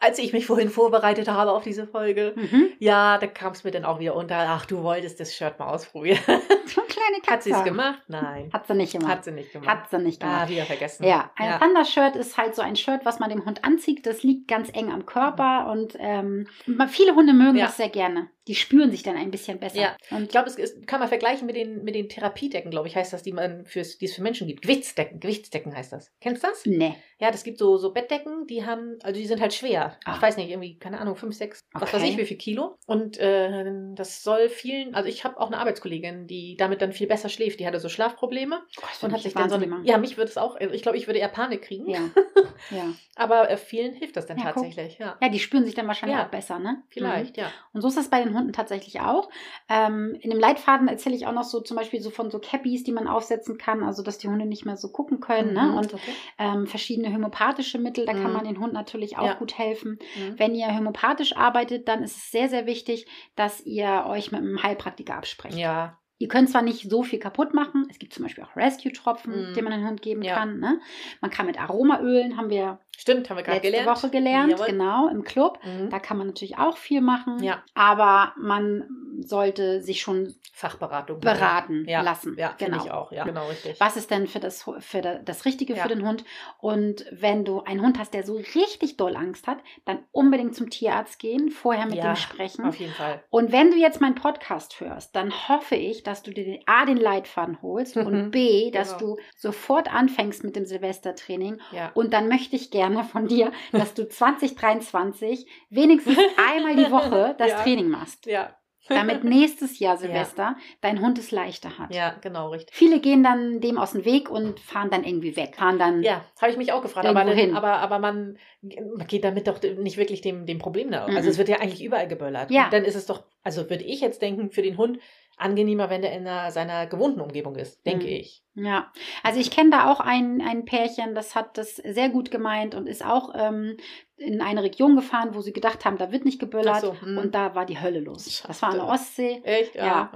als ich mich vorhin vorbereitet habe auf diese Folge, Mhm. ja, da kam es mir dann auch wieder unter, ach, du wolltest das Shirt mal ausprobieren. Kleine Katze. Hat sie es gemacht? Nein. Hat sie nicht gemacht. Hat sie nicht gemacht. Hat sie nicht gemacht. ah, wieder vergessen. Ja, ein ja. Thunder-Shirt ist halt so ein Shirt, was man dem Hund anzieht. Das liegt ganz eng am Körper und ähm, viele Hunde mögen Ja. das sehr gerne. Die spüren sich dann ein bisschen besser. Ja. Und Ich glaube, es ist, kann man vergleichen mit den, mit den Therapiedecken, glaube ich, heißt das, die, man fürs, die es für Menschen gibt. Gewichtsdecken, Gewichtsdecken heißt das. Kennst du das? ne. Ja, das gibt so, so Bettdecken, die haben, also die sind halt schwer. Ah. Ich weiß nicht, irgendwie, keine Ahnung, fünf, sechs, was weiß Okay. ich, wie viel Kilo. Und äh, das soll vielen, also ich habe auch eine Arbeitskollegin, die damit dann viel besser schläft. Die hatte so Schlafprobleme Oh, das und hat ich sich dann so eine, ja, mich würde es auch, also ich glaube, ich würde eher Panik kriegen. Ja. ja. Aber äh, vielen hilft das dann Ja, tatsächlich, ja. Ja, die spüren sich dann wahrscheinlich auch besser, ne? Vielleicht, Mhm. ja. Und so ist es bei den Hunden tatsächlich auch. Ähm, in dem Leitfaden erzähle ich auch noch so zum Beispiel so von so Cappies, die man aufsetzen kann, also dass die Hunde nicht mehr so gucken können. Ne? Mhm, Und okay. ähm, verschiedene homöopathische Mittel, da kann Mhm. man den Hund natürlich auch gut helfen. Mhm. Wenn ihr homöopathisch arbeitet, dann ist es sehr, sehr wichtig, dass ihr euch mit einem Heilpraktiker absprecht. Ja, Ihr könnt zwar nicht so viel kaputt machen, es gibt zum Beispiel auch Rescue-Tropfen, Mhm. die man den Hund geben Ja. kann. Ne? Man kann mit Aromaölen, haben wir Stimmt, haben wir gerade letzte gelernt. Woche gelernt, Jawohl. genau, im Club. Mhm. Da kann man natürlich auch viel machen, Ja. aber man sollte sich schon Fachberatung. beraten ja. lassen. Ja, genau. ich auch. Ja, genau richtig. Was ist denn für das, für da- das Richtige für den Hund? Und wenn du einen Hund hast, der so richtig doll Angst hat, dann unbedingt zum Tierarzt gehen, vorher mit Ja, dem sprechen. Auf jeden Fall. Und wenn du jetzt meinen Podcast hörst, dann hoffe ich, dass du dir den- A, den Leitfaden holst und B, dass Genau. du sofort anfängst mit dem Silvestertraining. Ja. Und dann möchte ich gerne von dir, dass du 2023 wenigstens einmal die Woche das Ja. Training machst, Ja. damit nächstes Jahr Silvester dein Hund es leichter hat. Ja, genau, richtig. Viele gehen dann dem aus dem Weg und fahren dann irgendwie weg, fahren dann Ja, habe ich mich auch gefragt. Aber, hin. aber, aber man, man geht damit doch nicht wirklich dem, dem Problem nach. Mhm. Also es wird ja eigentlich überall geböllert. Ja. Und dann ist es doch, also würde ich jetzt denken, für den Hund angenehmer, wenn der in einer, seiner gewohnten Umgebung ist, denke Mhm. ich. Ja, also ich kenne da auch ein, ein Pärchen, das hat das sehr gut gemeint und ist auch ähm, in eine Region gefahren, wo sie gedacht haben, da wird nicht geböllert so, hm. und da war die Hölle los. Das war an der Schade. Ostsee. Echt? Ja,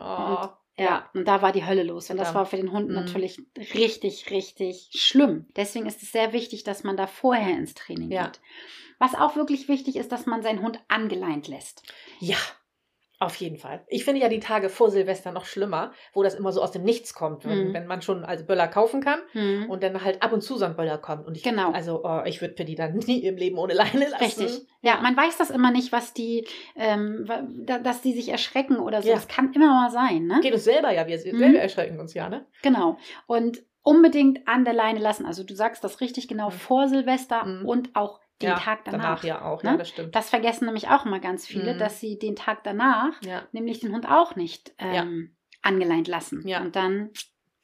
Oh. Ja, und da war die Hölle los. Und das Ja. war für den Hund Mhm. natürlich richtig, richtig schlimm. Deswegen ist es sehr wichtig, dass man da vorher ins Training Ja. geht. Was auch wirklich wichtig ist, dass man seinen Hund angeleint lässt. Ja, auf jeden Fall. Ich finde ja die Tage vor Silvester noch schlimmer, wo das immer so aus dem Nichts kommt, wenn, Mhm. wenn man schon also Böller kaufen kann Mhm. und dann halt ab und zu so ein Böller kommt. Und ich, Genau. Also oh, ich würde für die dann nie im Leben ohne Leine lassen. Richtig. Ja, man weiß das immer nicht, was die, ähm, dass die sich erschrecken oder so. Ja. Das kann immer mal sein, ne? Geht uns selber ja, wir Mhm. selber erschrecken uns ja, ne? Genau. Und unbedingt an der Leine lassen. Also du sagst das richtig genau Mhm. vor Silvester Mhm. und auch den ja, Tag danach. ja auch, ne? ja, das stimmt. Das vergessen nämlich auch immer ganz viele, Mhm. dass sie den Tag danach ja. nämlich den Hund auch nicht ähm, angeleint lassen. Und dann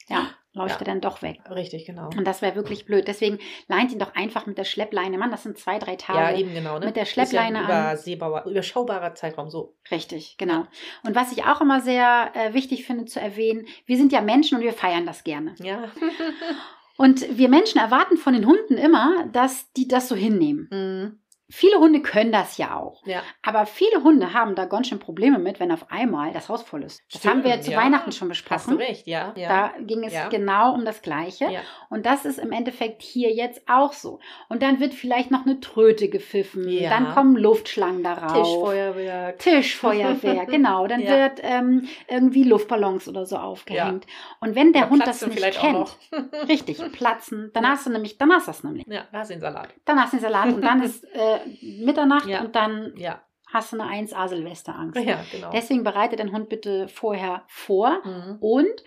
ja, läuft er dann doch weg. Richtig, genau. Und das wäre wirklich blöd. Deswegen leint ihn doch einfach mit der Schleppleine. Mann, das sind zwei, drei Tage. Ja, eben genau, ne? mit der Ist ja ein Schleppleine an. überschaubarer Zeitraum so. Richtig, genau. Und was ich auch immer sehr äh, wichtig finde zu erwähnen, wir sind ja Menschen und wir feiern das gerne. Ja. Und wir Menschen erwarten von den Hunden immer, dass die das so hinnehmen. Mhm. Viele Hunde können das ja auch. Ja. Aber viele Hunde haben da ganz schön Probleme mit, wenn auf einmal das Haus voll ist. Das Stimmt, haben wir ja zu ja. Weihnachten schon Hast du besprochen. recht, ja. Da ging es genau um das Gleiche. Und das ist im Endeffekt hier jetzt auch so. Und dann wird vielleicht noch eine Tröte gepfiffen. Dann kommen Luftschlangen darauf. Tischfeuerwerk. Tischfeuerwehr, genau. Dann wird ähm, irgendwie Luftballons oder so aufgehängt. Und wenn der Hund das nicht kennt, richtig, platzen, dann hast du nämlich, dann hast du das nämlich. Ja, da hast du den Salat. Dann hast du den Salat und dann ist äh, Mitternacht Ja. und dann Ja, hast du eine 1A Silvesterangst. ja genau. Deswegen bereite deinen Hund bitte vorher vor. Mhm. Und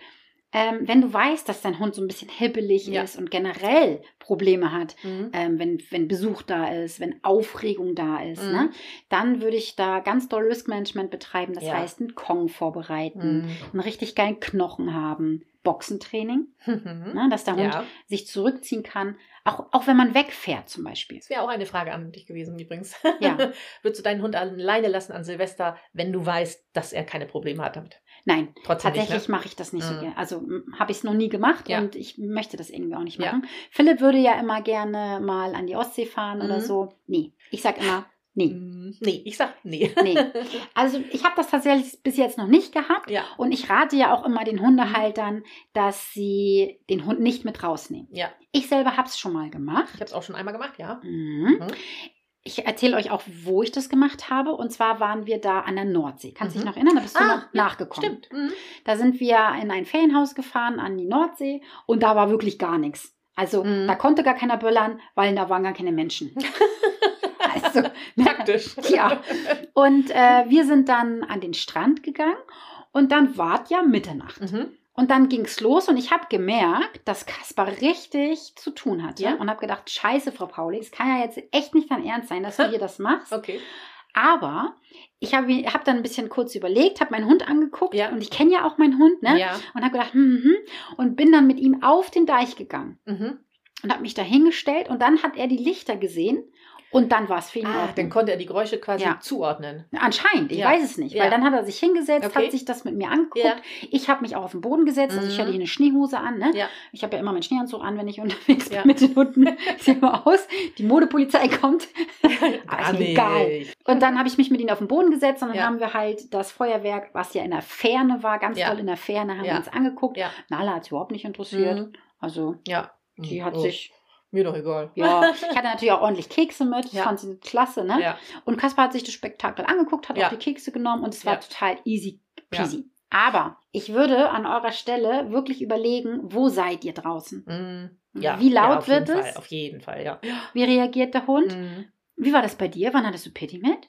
ähm, wenn du weißt, dass dein Hund so ein bisschen hibbelig Ja. ist und generell Probleme hat, Mhm. ähm, wenn, wenn Besuch da ist, wenn Aufregung da ist, Mhm. ne, dann würde ich da ganz doll Risk Management betreiben. Das Ja. heißt, einen Kong vorbereiten, Mhm. einen richtig geilen Knochen haben, Boxentraining, Mhm. ne, dass der Hund Ja, sich zurückziehen kann, auch, auch wenn man wegfährt zum Beispiel. das wäre auch eine Frage an dich gewesen übrigens. Ja. Würdest du deinen Hund alleine lassen an Silvester, wenn du weißt, dass er keine Probleme hat damit? Nein, Trotzdem tatsächlich nicht, ne? mache ich das nicht so Mhm. gerne. Also habe ich es noch nie gemacht Ja. und ich möchte das irgendwie auch nicht Ja. machen. Philipp würde ja immer gerne mal an die Ostsee fahren oder Mhm. so. Nee, ich sag immer, nee. Mm, Nee, ich sag nee. Nee. Also ich habe das tatsächlich bis jetzt noch nicht gehabt. ja, Und ich rate ja auch immer den Hundehaltern, dass sie den Hund nicht mit rausnehmen. ja. Ich selber habe es schon mal gemacht. Ich habe es auch schon einmal gemacht, ja. Mhm. Mhm. Ich erzähle euch auch, wo ich das gemacht habe. Und zwar waren wir da an der Nordsee. Kannst du Mhm. dich noch erinnern? Da bist du Ah, nachgekommen. Stimmt. Mhm. Da sind wir in ein Ferienhaus gefahren an die Nordsee und da war wirklich gar nichts. Also Mhm. da konnte gar keiner böllern, weil da waren gar keine Menschen. also, ne? Praktisch. Ja. Und äh, wir sind dann an den Strand gegangen und dann war ja Mitternacht. Mhm. Und dann ging es los und ich habe gemerkt, dass Kaspar richtig zu tun hatte Ja. und habe gedacht, scheiße, Frau Pauli, es kann ja jetzt echt nicht dein Ernst sein, dass du hier das machst. Okay. Aber ich habe hab dann ein bisschen kurz überlegt, habe meinen Hund angeguckt Ja. und ich kenne ja auch meinen Hund, ne? Ja. Und habe gedacht, hm, hm, hm, und bin dann mit ihm auf den Deich gegangen Mhm. und habe mich da hingestellt und dann hat er die Lichter gesehen Und dann war es für ihn Ah, auch. dann konnte er die Geräusche quasi Ja. zuordnen. Anscheinend, ich Ja. weiß es nicht. Weil dann hat er sich hingesetzt, Okay. hat sich das mit mir angeguckt. Ich habe mich auch auf den Boden gesetzt. Also ich Mhm. hatte hier eine Schneehose an. Ne? Ja. Ich habe ja immer meinen Schneeanzug an, wenn ich unterwegs bin mit den Hunden. Sehe immer aus, die Modepolizei kommt. Mir egal. Und dann habe ich mich mit ihnen auf den Boden gesetzt und dann haben wir halt das Feuerwerk, was ja in der Ferne war, ganz toll in der Ferne, haben wir uns angeguckt. Ja. Nala hat es überhaupt nicht interessiert. Mhm. Also Ja. die hat Oh, sich, Mir doch egal. ja, ich hatte natürlich auch ordentlich Kekse mit, das Ja. fand sie klasse, ne? Ja. Und Kaspar hat sich das Spektakel angeguckt, hat Ja. auch die Kekse genommen und es war total easy peasy. Aber ich würde an eurer Stelle wirklich überlegen, wo seid ihr draußen? Mhm. Ja. Wie laut wird es? Fall, auf jeden Fall, ja. Wie reagiert der Hund? Mhm. Wie war das bei dir? Wann hattest du Pitti mit?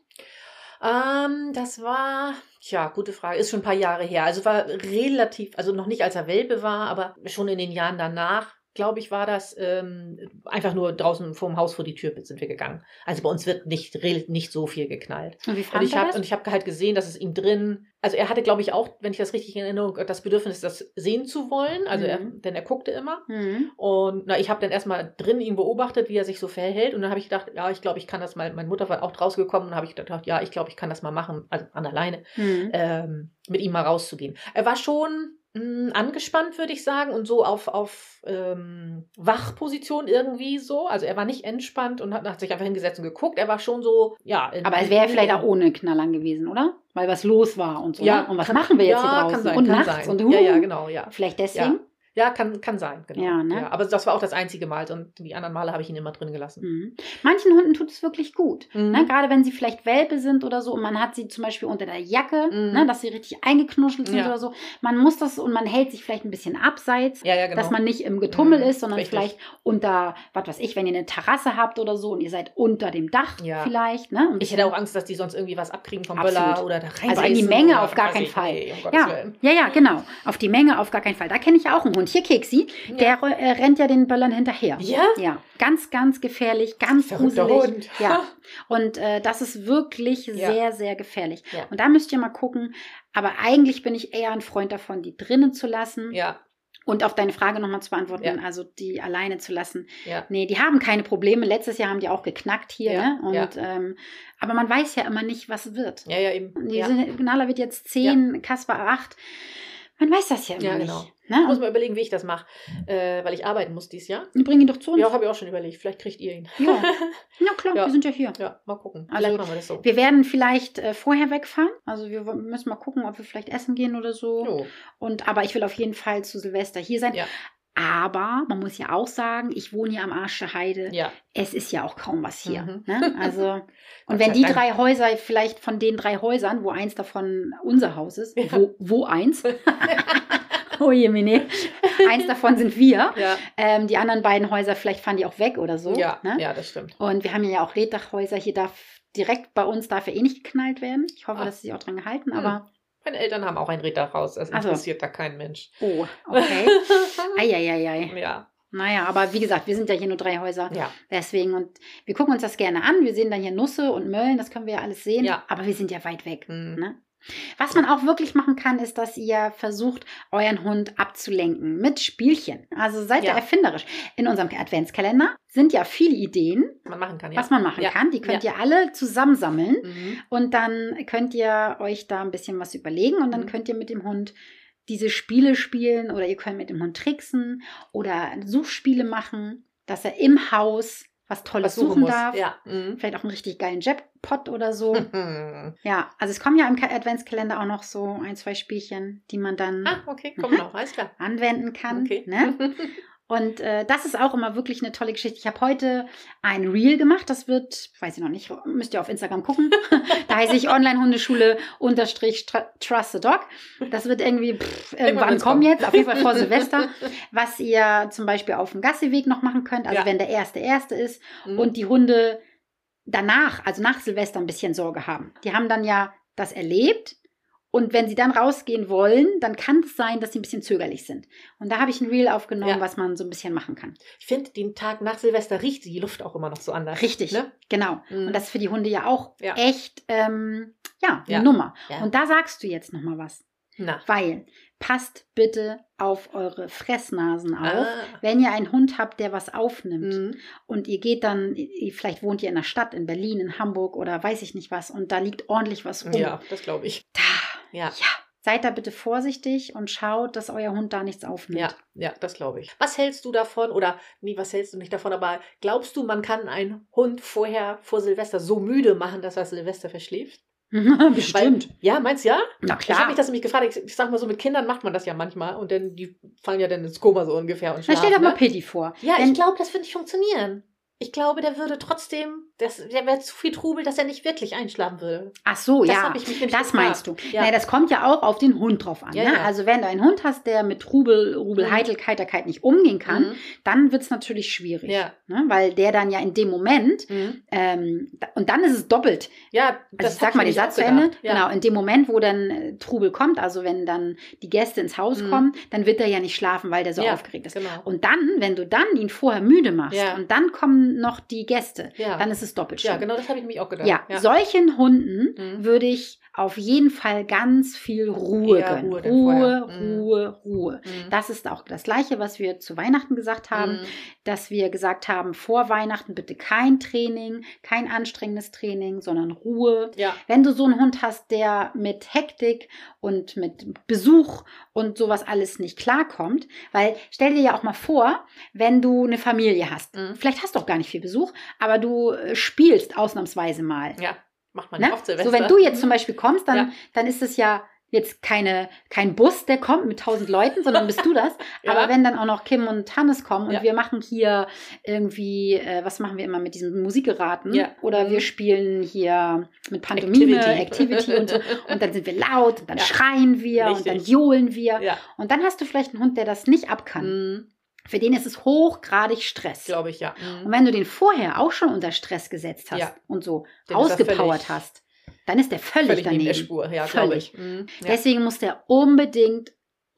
Ähm, das war, tja, gute Frage. Ist schon ein paar Jahre her. Also war relativ, also noch nicht als er Welpe war, aber schon in den Jahren danach, glaube ich, war das ähm, einfach nur draußen vorm Haus vor die Tür sind wir gegangen. Also bei uns wird nicht, nicht so viel geknallt. Und wie Und ich er habe das? und ich habe halt gesehen, dass es ihm drin, also er hatte, glaube ich, auch, wenn ich das richtig in Erinnerung, das Bedürfnis, das sehen zu wollen. Also er, Mhm. denn er guckte immer. Mhm. Und na, ich habe dann erstmal drin ihn beobachtet, wie er sich so verhält. Und dann habe ich gedacht, ja, ich glaube, ich kann das mal. Meine Mutter war auch draußen gekommen und habe ich gedacht, ja, ich glaube, ich kann das mal machen, also an alleine, Mhm. ähm, mit ihm mal rauszugehen. Er war schon angespannt, würde ich sagen, und so auf, auf ähm, Wachposition irgendwie so. Also er war nicht entspannt und hat, hat sich einfach hingesetzt und geguckt. Er war schon so, ja. Aber es wäre vielleicht auch ohne Knallern gewesen, oder? Weil was los war und so. Ja, ne? Und was kann- machen wir jetzt ja, hier draußen? Sein, und nachts sein. und Ja, ja, huh. genau, ja. Vielleicht deswegen? Ja, kann, kann sein, genau. Ja, ne? aber das war auch das einzige Mal und die anderen Male habe ich ihn immer drin gelassen. Mhm. Manchen Hunden tut es wirklich gut. Mhm. Ne? Gerade wenn sie vielleicht Welpe sind oder so und man hat sie zum Beispiel unter der Jacke, Mhm. ne? dass sie richtig eingeknuschelt sind Ja. oder so. Man muss das und man hält sich vielleicht ein bisschen abseits. Ja, ja, genau. Dass man nicht im Getummel Mhm, ist, sondern richtig. vielleicht unter, was weiß ich, wenn ihr eine Terrasse habt oder so und ihr seid unter dem Dach Ja. vielleicht. Ne? Ich hätte auch Angst, dass die sonst irgendwie was abkriegen vom Absolut. Böller oder da rein. Also in die Menge auf gar keinen Fall. ja, ja, ja, genau. Auf die Menge auf gar keinen Fall. Da kenne ich ja auch einen Hund. Hier, Keksi, der äh, rennt ja den Böllern hinterher. Ja? Ja, ganz, ganz gefährlich, ganz gruselig. Hund. Ja, und äh, das ist wirklich Ja. sehr, sehr gefährlich. Ja. Und da müsst ihr mal gucken. Aber eigentlich bin ich eher ein Freund davon, die drinnen zu lassen. Ja, Und auf deine Frage nochmal zu beantworten, Ja. also die alleine zu lassen. ja. Nee, die haben keine Probleme. Letztes Jahr haben die auch geknackt hier. Ja, Ne? Und, ja. ähm, aber man weiß ja immer nicht, was wird. Ja, ja, eben. Die Ja. sind, Nala wird jetzt zehn, Kaspar acht. Man weiß das ja immer Ja, nicht. genau. Ich muss mal überlegen, wie ich das mache, äh, weil ich arbeiten muss dieses Jahr. bring ihn doch zu uns. Ja, habe ich auch schon überlegt. Vielleicht kriegt ihr ihn. Ja. Na klar, Ja. wir sind ja hier. Ja, mal gucken. Also, Vielleicht machen wir das so. Wir werden vielleicht äh, vorher wegfahren. Also wir müssen mal gucken, ob wir vielleicht essen gehen oder so. Jo. Und aber ich will auf jeden Fall zu Silvester hier sein. Ja. Aber man muss ja auch sagen, ich wohne hier am Arsch der Heide. Ja. Es ist ja auch kaum was hier. Mhm. Ne? Also und wenn die drei Häuser vielleicht von den drei Häusern, wo eins davon unser Haus ist, Ja. wo, wo eins? oh je, Mine. Eins davon sind wir. Ja. Ähm, die anderen beiden Häuser, vielleicht fahren die auch weg oder so. Ja, ne? ja, das stimmt. Und wir haben ja auch Reddachhäuser. Hier darf direkt bei uns darf er eh nicht geknallt werden. Ich hoffe, Ah. dass sie sich auch dran gehalten, Hm. aber Meine Eltern haben auch ein Räderhaus. Das Ach so. interessiert da kein Mensch. oh, okay. Eieiei. ja, Naja, aber wie gesagt, wir sind ja hier nur drei Häuser. ja. Deswegen, und wir gucken uns das gerne an. Wir sehen dann hier Nusse und Möllen, das können wir ja alles sehen. Ja. Aber wir sind ja weit weg. Hm. Ne? Was man auch wirklich machen kann, ist, dass ihr versucht, euren Hund abzulenken mit Spielchen. Also seid ihr Ja. erfinderisch. In unserem Adventskalender sind ja viele Ideen, Man machen kann, ja. was man machen Ja. kann. Die könnt ihr alle zusammensammeln. Mhm. Und dann könnt ihr euch da ein bisschen was überlegen und dann Mhm. könnt ihr mit dem Hund diese Spiele spielen oder ihr könnt mit dem Hund tricksen oder Suchspiele machen, dass er im Haus was Tolles Was suchen suchen darf. Ja. Mhm. Vielleicht auch einen richtig geilen Jackpot oder so. Mhm. ja, also es kommen ja im Ka- Adventskalender auch noch so ein, zwei Spielchen, die man dann Ah, okay, komm noch, alles klar. anwenden kann. Okay. Ne? Und äh, das ist auch immer wirklich eine tolle Geschichte. Ich habe heute ein Reel gemacht. Das wird, weiß ich noch nicht, müsst ihr auf Instagram gucken. da heiße ich Online-Hundeschule unterstrich Trust the Dog. Das wird irgendwie pff, irgendwann kommen jetzt, auf jeden Fall vor Silvester. Was ihr zum Beispiel auf dem Gassiweg noch machen könnt. Also Ja. wenn der erste erste ist Mhm. und die Hunde danach, also nach Silvester, ein bisschen Sorge haben. Die haben dann ja das erlebt. Und wenn sie dann rausgehen wollen, dann kann es sein, dass sie ein bisschen zögerlich sind. Und da habe ich ein Reel aufgenommen, Ja. was man so ein bisschen machen kann. Ich finde, den Tag nach Silvester riecht die Luft auch immer noch so anders. Richtig, Ne? genau. Mhm. Und das ist für die Hunde ja auch Ja. echt, ähm, ja, eine Ja. Nummer. Und da sagst du jetzt noch mal was. Na. Weil passt bitte auf eure Fressnasen auf. Ah. Wenn ihr einen Hund habt, der was aufnimmt Mhm. und ihr geht dann, vielleicht wohnt ihr in der Stadt, in Berlin, in Hamburg oder weiß ich nicht was und da liegt ordentlich was rum. Ja, das glaube ich. Da, Ja. ja. Seid da bitte vorsichtig und schaut, dass euer Hund da nichts aufnimmt. Ja, ja, das glaube ich. Was hältst du davon oder nee, was hältst du nicht davon, aber glaubst du, man kann einen Hund vorher vor Silvester so müde machen, dass er Silvester verschläft? Bestimmt. Weil, ja, meinst du ja? Na Ich klar. habe mich das nämlich gefragt. Ich, ich sag mal so, mit Kindern macht man das ja manchmal und dann die fallen ja dann ins Koma so ungefähr und Na, schlafen. stell doch mal ne? Pitti vor. Ja, Wenn- ich glaube, das würde nicht funktionieren. Ich glaube, der würde trotzdem, das, der wäre zu viel Trubel, dass er nicht wirklich einschlafen würde. Ach so, Das ja. Das meinst du. Ja. Naja, das kommt ja auch auf den Hund drauf an. Ja, ne? ja. Also wenn du einen Hund hast, der mit Trubel, Rubel, Mhm. Heitel, Heiterkeit nicht umgehen kann, Mhm. dann wird es natürlich schwierig. Ja. Ne? Weil der dann ja in dem Moment, Mhm. ähm, und dann ist es doppelt. Ja, Also ich sag mal den Satz zu Ende. Ja. Genau, in dem Moment, wo dann äh, Trubel kommt, also wenn dann die Gäste ins Haus Mhm. kommen, dann wird er ja nicht schlafen, weil der so aufgeregt ist. Genau. Und dann, wenn du dann ihn vorher müde machst und dann kommen noch die Gäste, dann ist es doppelt ja, schlimm. genau, das habe ich nämlich auch gedacht. Ja, solchen Hunden Mhm. würde ich auf jeden Fall ganz viel Ruhe Ja, gönnen. Ruhe Ruhe. Mhm. Ruhe, Ruhe. Mhm. Das ist auch das Gleiche, was wir zu Weihnachten gesagt haben, Mhm. Dass wir gesagt haben, vor Weihnachten bitte kein Training, kein anstrengendes Training, sondern Ruhe. Ja, Wenn du so einen Hund hast, der mit Hektik und mit Besuch und sowas alles nicht klarkommt, weil stell dir ja auch mal vor, wenn du eine Familie hast, Mhm. vielleicht hast du auch gar nicht viel Besuch, aber du äh, spielst ausnahmsweise mal. ja, macht man Ne? ja oft Silvester. So, wenn du jetzt zum Beispiel kommst, dann, Ja. dann ist es ja jetzt keine, kein Bus, der kommt mit tausend Leuten, sondern bist du das. Ja. Aber wenn dann auch noch Kim und Hannes kommen und Ja. wir machen hier irgendwie, äh, was machen wir immer mit diesem Musikgeraten? Ja. Oder Mhm. wir spielen hier mit Pantomime, Activity, Activity. und so. Und dann sind wir laut und dann schreien wir und dann Richtig. johlen wir. Und dann hast du vielleicht einen Hund, der das nicht ab kann. mhm. Für den ist es hochgradig Stress. glaube ich, ja. Und Mhm. wenn du den vorher auch schon unter Stress gesetzt hast und so er ausgepowert hast, dann ist der völlig, Völlig neben daneben. der Spur, ja, glaube Völlig. ich. Mhm. Ja. Deswegen muss der unbedingt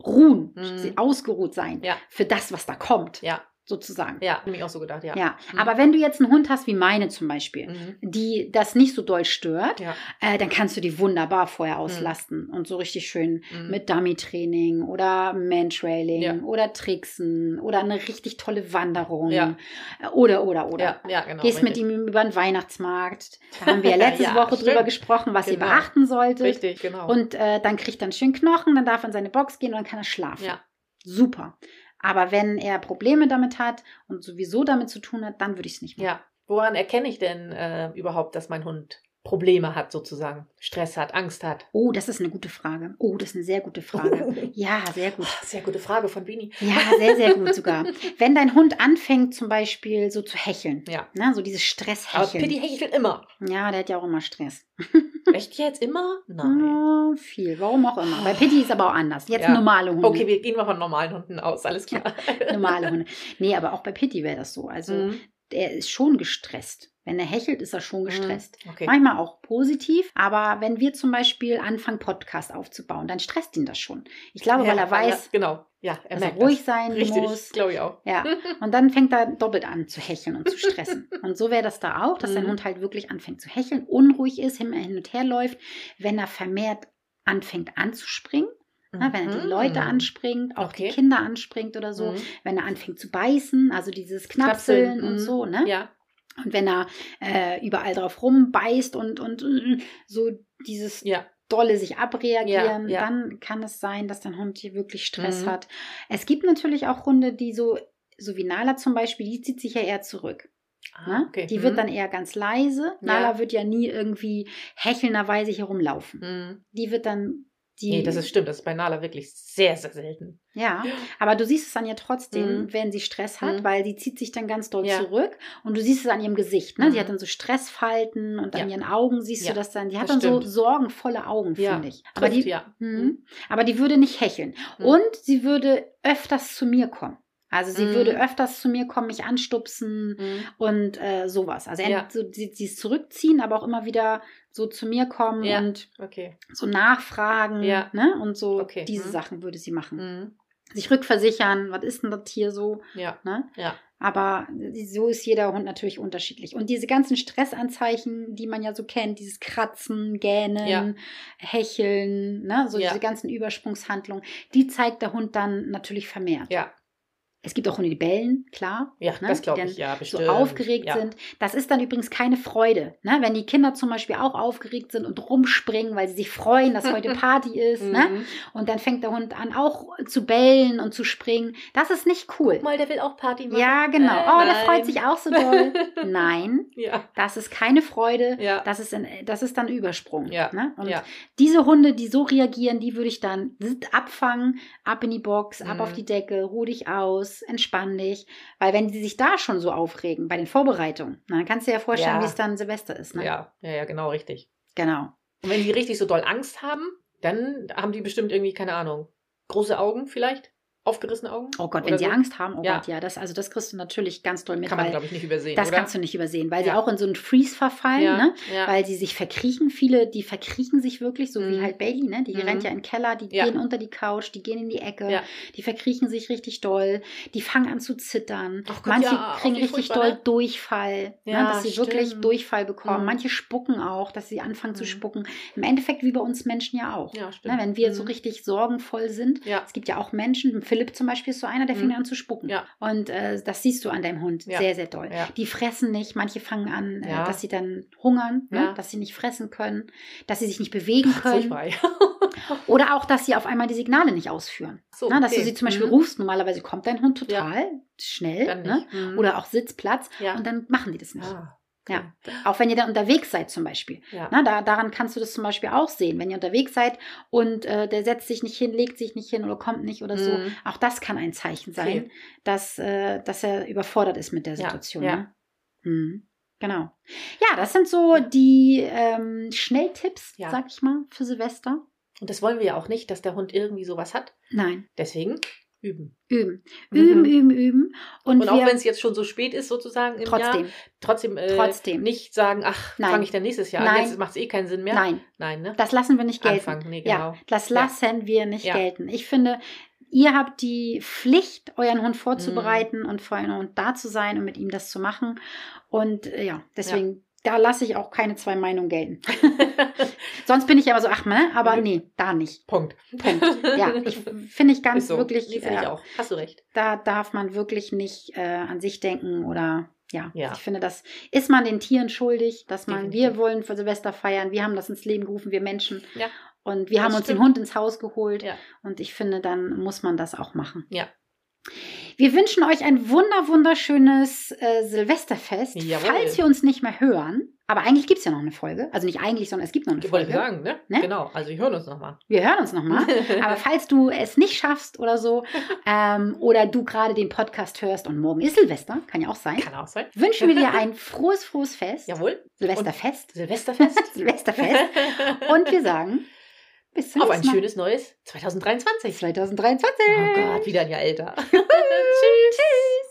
ruhen, Mhm. ausgeruht sein Ja. für das, was da kommt, ja, sozusagen. ja, habe ich auch so gedacht, ja. Ja, Mhm. aber wenn du jetzt einen Hund hast wie meine zum Beispiel, Mhm. die das nicht so doll stört, Ja. äh, dann kannst du die wunderbar vorher auslasten und so richtig schön Mhm. mit Dummy-Training oder Mantrailing Ja. oder Tricksen oder eine richtig tolle Wanderung Ja. Äh, oder, oder, oder. Ja, genau. Gehst mit richtig. ihm über den Weihnachtsmarkt. Da haben wir ja letzte Woche drüber stimmt. gesprochen, was ihr Genau. beachten solltet. Richtig, genau. Und äh, dann kriegt er einen schönen Knochen, dann darf er in seine Box gehen und dann kann er schlafen. ja. Super. Aber wenn er Probleme damit hat und sowieso damit zu tun hat, dann würde ich es nicht machen. Ja. Woran erkenne ich denn äh, überhaupt, dass mein Hund Probleme hat, sozusagen? Stress hat, Angst hat? Oh, das ist eine gute Frage. Oh, das ist eine sehr gute Frage. Ja, sehr gut. Sehr gute Frage von Bini. Ja, sehr, sehr gut sogar. Wenn dein Hund anfängt, zum Beispiel so zu hecheln, Ja. ne, so dieses Aber Stresshecheln. Pitti hechelt immer. Ja, der hat ja auch immer Stress. Echt jetzt immer? Nein. Ja, viel, warum auch immer. Bei Pitti ist aber auch anders. Jetzt Ja. normale Hunde. Okay, wir gehen mal von normalen Hunden aus, alles klar. Normale Hunde. Nee, aber auch bei Pitti wäre das so. Also, Mhm. der ist schon gestresst. Wenn er hechelt, ist er schon gestresst. Okay. Manchmal auch positiv, aber wenn wir zum Beispiel anfangen, Podcast aufzubauen, dann stresst ihn das schon. Ich glaube, weil er weiß, genau. Ja, er dass er ruhig das. sein Richtig, muss. glaube ich auch. Ja, und dann fängt er doppelt an zu hecheln und zu stressen. Und so wäre das da auch, dass dein Mhm. Hund halt wirklich anfängt zu hecheln, unruhig ist, hin hin und her läuft, wenn er vermehrt anfängt anzuspringen. Ne, wenn er die Mhm. Leute anspringt, auch Okay. die Kinder anspringt oder so, Mhm. wenn er anfängt zu beißen, also dieses Knapseln, Knapseln, und mhm. so, ne? Ja. Und wenn er äh, überall drauf rumbeißt und, und äh, so dieses Ja. dolle sich abreagieren, Ja, ja. dann kann es sein, dass dein Hund hier wirklich Stress Mhm. hat. Es gibt natürlich auch Hunde, die so, so wie Nala zum Beispiel, die zieht sich ja eher zurück. Ah, Ne? okay. Die Mhm. wird dann eher ganz leise. Nala wird ja nie irgendwie hechelnderweise hier rumlaufen. Mhm. Die wird dann die. Nee, das ist stimmt. Das ist bei Nala wirklich sehr, sehr selten. Ja, aber du siehst es dann ja trotzdem, Mhm. wenn sie Stress hat, Mhm. weil sie zieht sich dann ganz doll Ja. zurück und du siehst es an ihrem Gesicht. Ne? Sie Mhm. hat dann so Stressfalten und an Ja. ihren Augen siehst Ja, du das dann. Die hat das dann so stimmt. sorgenvolle Augen, finde ich. Aber Trifft, die, ja. Mhm. Aber die würde nicht hecheln. Mhm. Und sie würde öfters zu mir kommen. Also sie Mhm. würde öfters zu mir kommen, mich anstupsen Mhm. und äh, sowas. Also Ja. so, sie, sie es zurückziehen, aber auch immer wieder so zu mir kommen Ja. und Okay. so nachfragen. Ja. Ne? Und so Okay. diese Mhm. Sachen würde sie machen. Mhm. sich rückversichern, was ist denn das Tier so? Ja. Ne? Ja. Aber so ist jeder Hund natürlich unterschiedlich. Und diese ganzen Stressanzeichen, die man ja so kennt, dieses Kratzen, Gähnen, Ja. Hecheln, ne? so Ja. diese ganzen Übersprungshandlungen, die zeigt der Hund dann natürlich vermehrt. Ja. Es gibt auch Hunde, die bellen, klar. Ja, ne? das glaube ich, ja, So bestimmt. aufgeregt ja. sind. Das ist dann übrigens keine Freude. Ne? Wenn die Kinder zum Beispiel auch aufgeregt sind und rumspringen, weil sie sich freuen, dass heute Party ist. Ne? Mhm. Und dann fängt der Hund an, auch zu bellen und zu springen. Das ist nicht cool. Guck mal, der will auch Party machen. Ja, genau. Äh, Oh, der nein. freut sich auch so doll. Nein, Ja. das ist keine Freude. Ja. Das ist, ein, das ist dann Übersprung. Ja, Ne? Und ja. diese Hunde, die so reagieren, die würde ich dann abfangen, ab in die Box, ab Mhm. auf die Decke, ruh dich aus, entspann dich. Weil wenn sie sich da schon so aufregen bei den Vorbereitungen, dann kannst du dir ja vorstellen, Ja. wie es dann Silvester ist. Ne? Ja, ja, ja, genau, richtig. Genau. Und wenn die richtig so doll Angst haben, dann haben die bestimmt irgendwie, keine Ahnung, große Augen vielleicht? Aufgerissene Augen? Oh Gott, wenn sie so? Angst haben, oh Ja. Gott, ja, das, also das kriegst du natürlich ganz doll mit, Kann man, glaube ich, nicht übersehen, das oder? kannst du nicht übersehen, weil sie Ja. auch in so einen Freeze verfallen, ja, ne? weil sie sich verkriechen. Viele, die verkriechen sich wirklich, so wie Mhm. halt Bailey, ne? Die Mhm. rennt ja in den Keller, die gehen unter die Couch, die gehen in die Ecke, die verkriechen sich richtig doll, die fangen an zu zittern. Gott, Manche kriegen wie richtig doll ne? Durchfall, ne? dass sie wirklich stimmt. Durchfall bekommen. Mhm. Manche spucken auch, dass sie anfangen zu Mhm. spucken. Im Endeffekt wie bei uns Menschen ja auch. Ne? Wenn wir so Mhm. richtig sorgenvoll sind, es gibt ja auch Menschen, Philipp zum Beispiel ist so einer, der fing Mhm. an zu spucken. Ja. Und äh, das siehst du an deinem Hund Ja. sehr, sehr doll. Ja. Die fressen nicht, manche fangen an, äh, dass sie dann hungern, ne? Dass sie nicht fressen können, dass sie sich nicht bewegen können. Oder auch, dass sie auf einmal die Signale nicht ausführen. so, Ne? Dass okay. du sie zum Beispiel Mhm. rufst, normalerweise kommt dein Hund total schnell. Ne? Mhm. Oder auch Sitzplatz und dann machen die das nicht. ah, Ja. Auch wenn ihr dann unterwegs seid zum Beispiel. Ja. Na, da, daran kannst du das zum Beispiel auch sehen. Wenn ihr unterwegs seid und äh, der setzt sich nicht hin, legt sich nicht hin oder kommt nicht oder so. Mhm. Auch das kann ein Zeichen sein, Okay. dass, äh, dass er überfordert ist mit der Situation. ja. Ne? Mhm. Genau. Ja, das sind so die ähm, Schnelltipps, Ja. sag ich mal, für Silvester. Und das wollen wir ja auch nicht, dass der Hund irgendwie sowas hat. Nein, Deswegen üben. üben. Üben, Mhm. üben, üben. Und, Und auch wenn es jetzt schon so spät ist, sozusagen im Jahr, trotzdem, trotzdem, äh, Trotzdem. nicht sagen, ach, fange ich dann nächstes Jahr Nein. an. Jetzt macht es eh keinen Sinn mehr. nein, Nein, ne? das lassen wir nicht gelten. Anfang, nee, Ja, genau. das Ja. lassen wir nicht Ja. gelten. Ich finde, ihr habt die Pflicht, euren Hund vorzubereiten Mhm. und für euren Hund da zu sein und mit ihm das zu machen. Und äh, ja, deswegen, da lasse ich auch keine zwei Meinungen gelten. Sonst bin ich aber so, ach, ne, aber Mhm. nee, da nicht. Punkt. Punkt. Ja, ich finde ich ganz so. wirklich, Nee, finde ich äh, auch. Hast du recht. da darf man wirklich nicht äh, an sich denken oder ja, Ja. ich finde, das ist man den Tieren schuldig, dass man, Definitiv. wir wollen für Silvester feiern, wir haben das ins Leben gerufen, wir Menschen. Ja. Und wir haben Das uns den. Hund ins Haus geholt. Ja. Und ich finde, dann muss man das auch machen. Ja. Wir wünschen euch ein wunder, wunderschönes äh, Silvesterfest. Jawohl. Falls wir uns nicht mehr hören. Aber eigentlich gibt es ja noch eine Folge. Also nicht eigentlich, sondern es gibt noch eine Ich wollte Folge. sagen, ne? Ne? Genau. Also wir hören uns nochmal. Wir hören uns nochmal. Aber falls du es nicht schaffst oder so, ähm, oder du gerade den Podcast hörst und morgen ist Silvester, kann ja auch sein, Kann auch sein. wünschen wir dir ein frohes, frohes Fest. Jawohl. Silvesterfest. Silvesterfest. Silvesterfest. Und wir sagen, bis zum Auf ein schönes neues 2023. 2023. Oh Gott, wieder ein Jahr älter. Hey.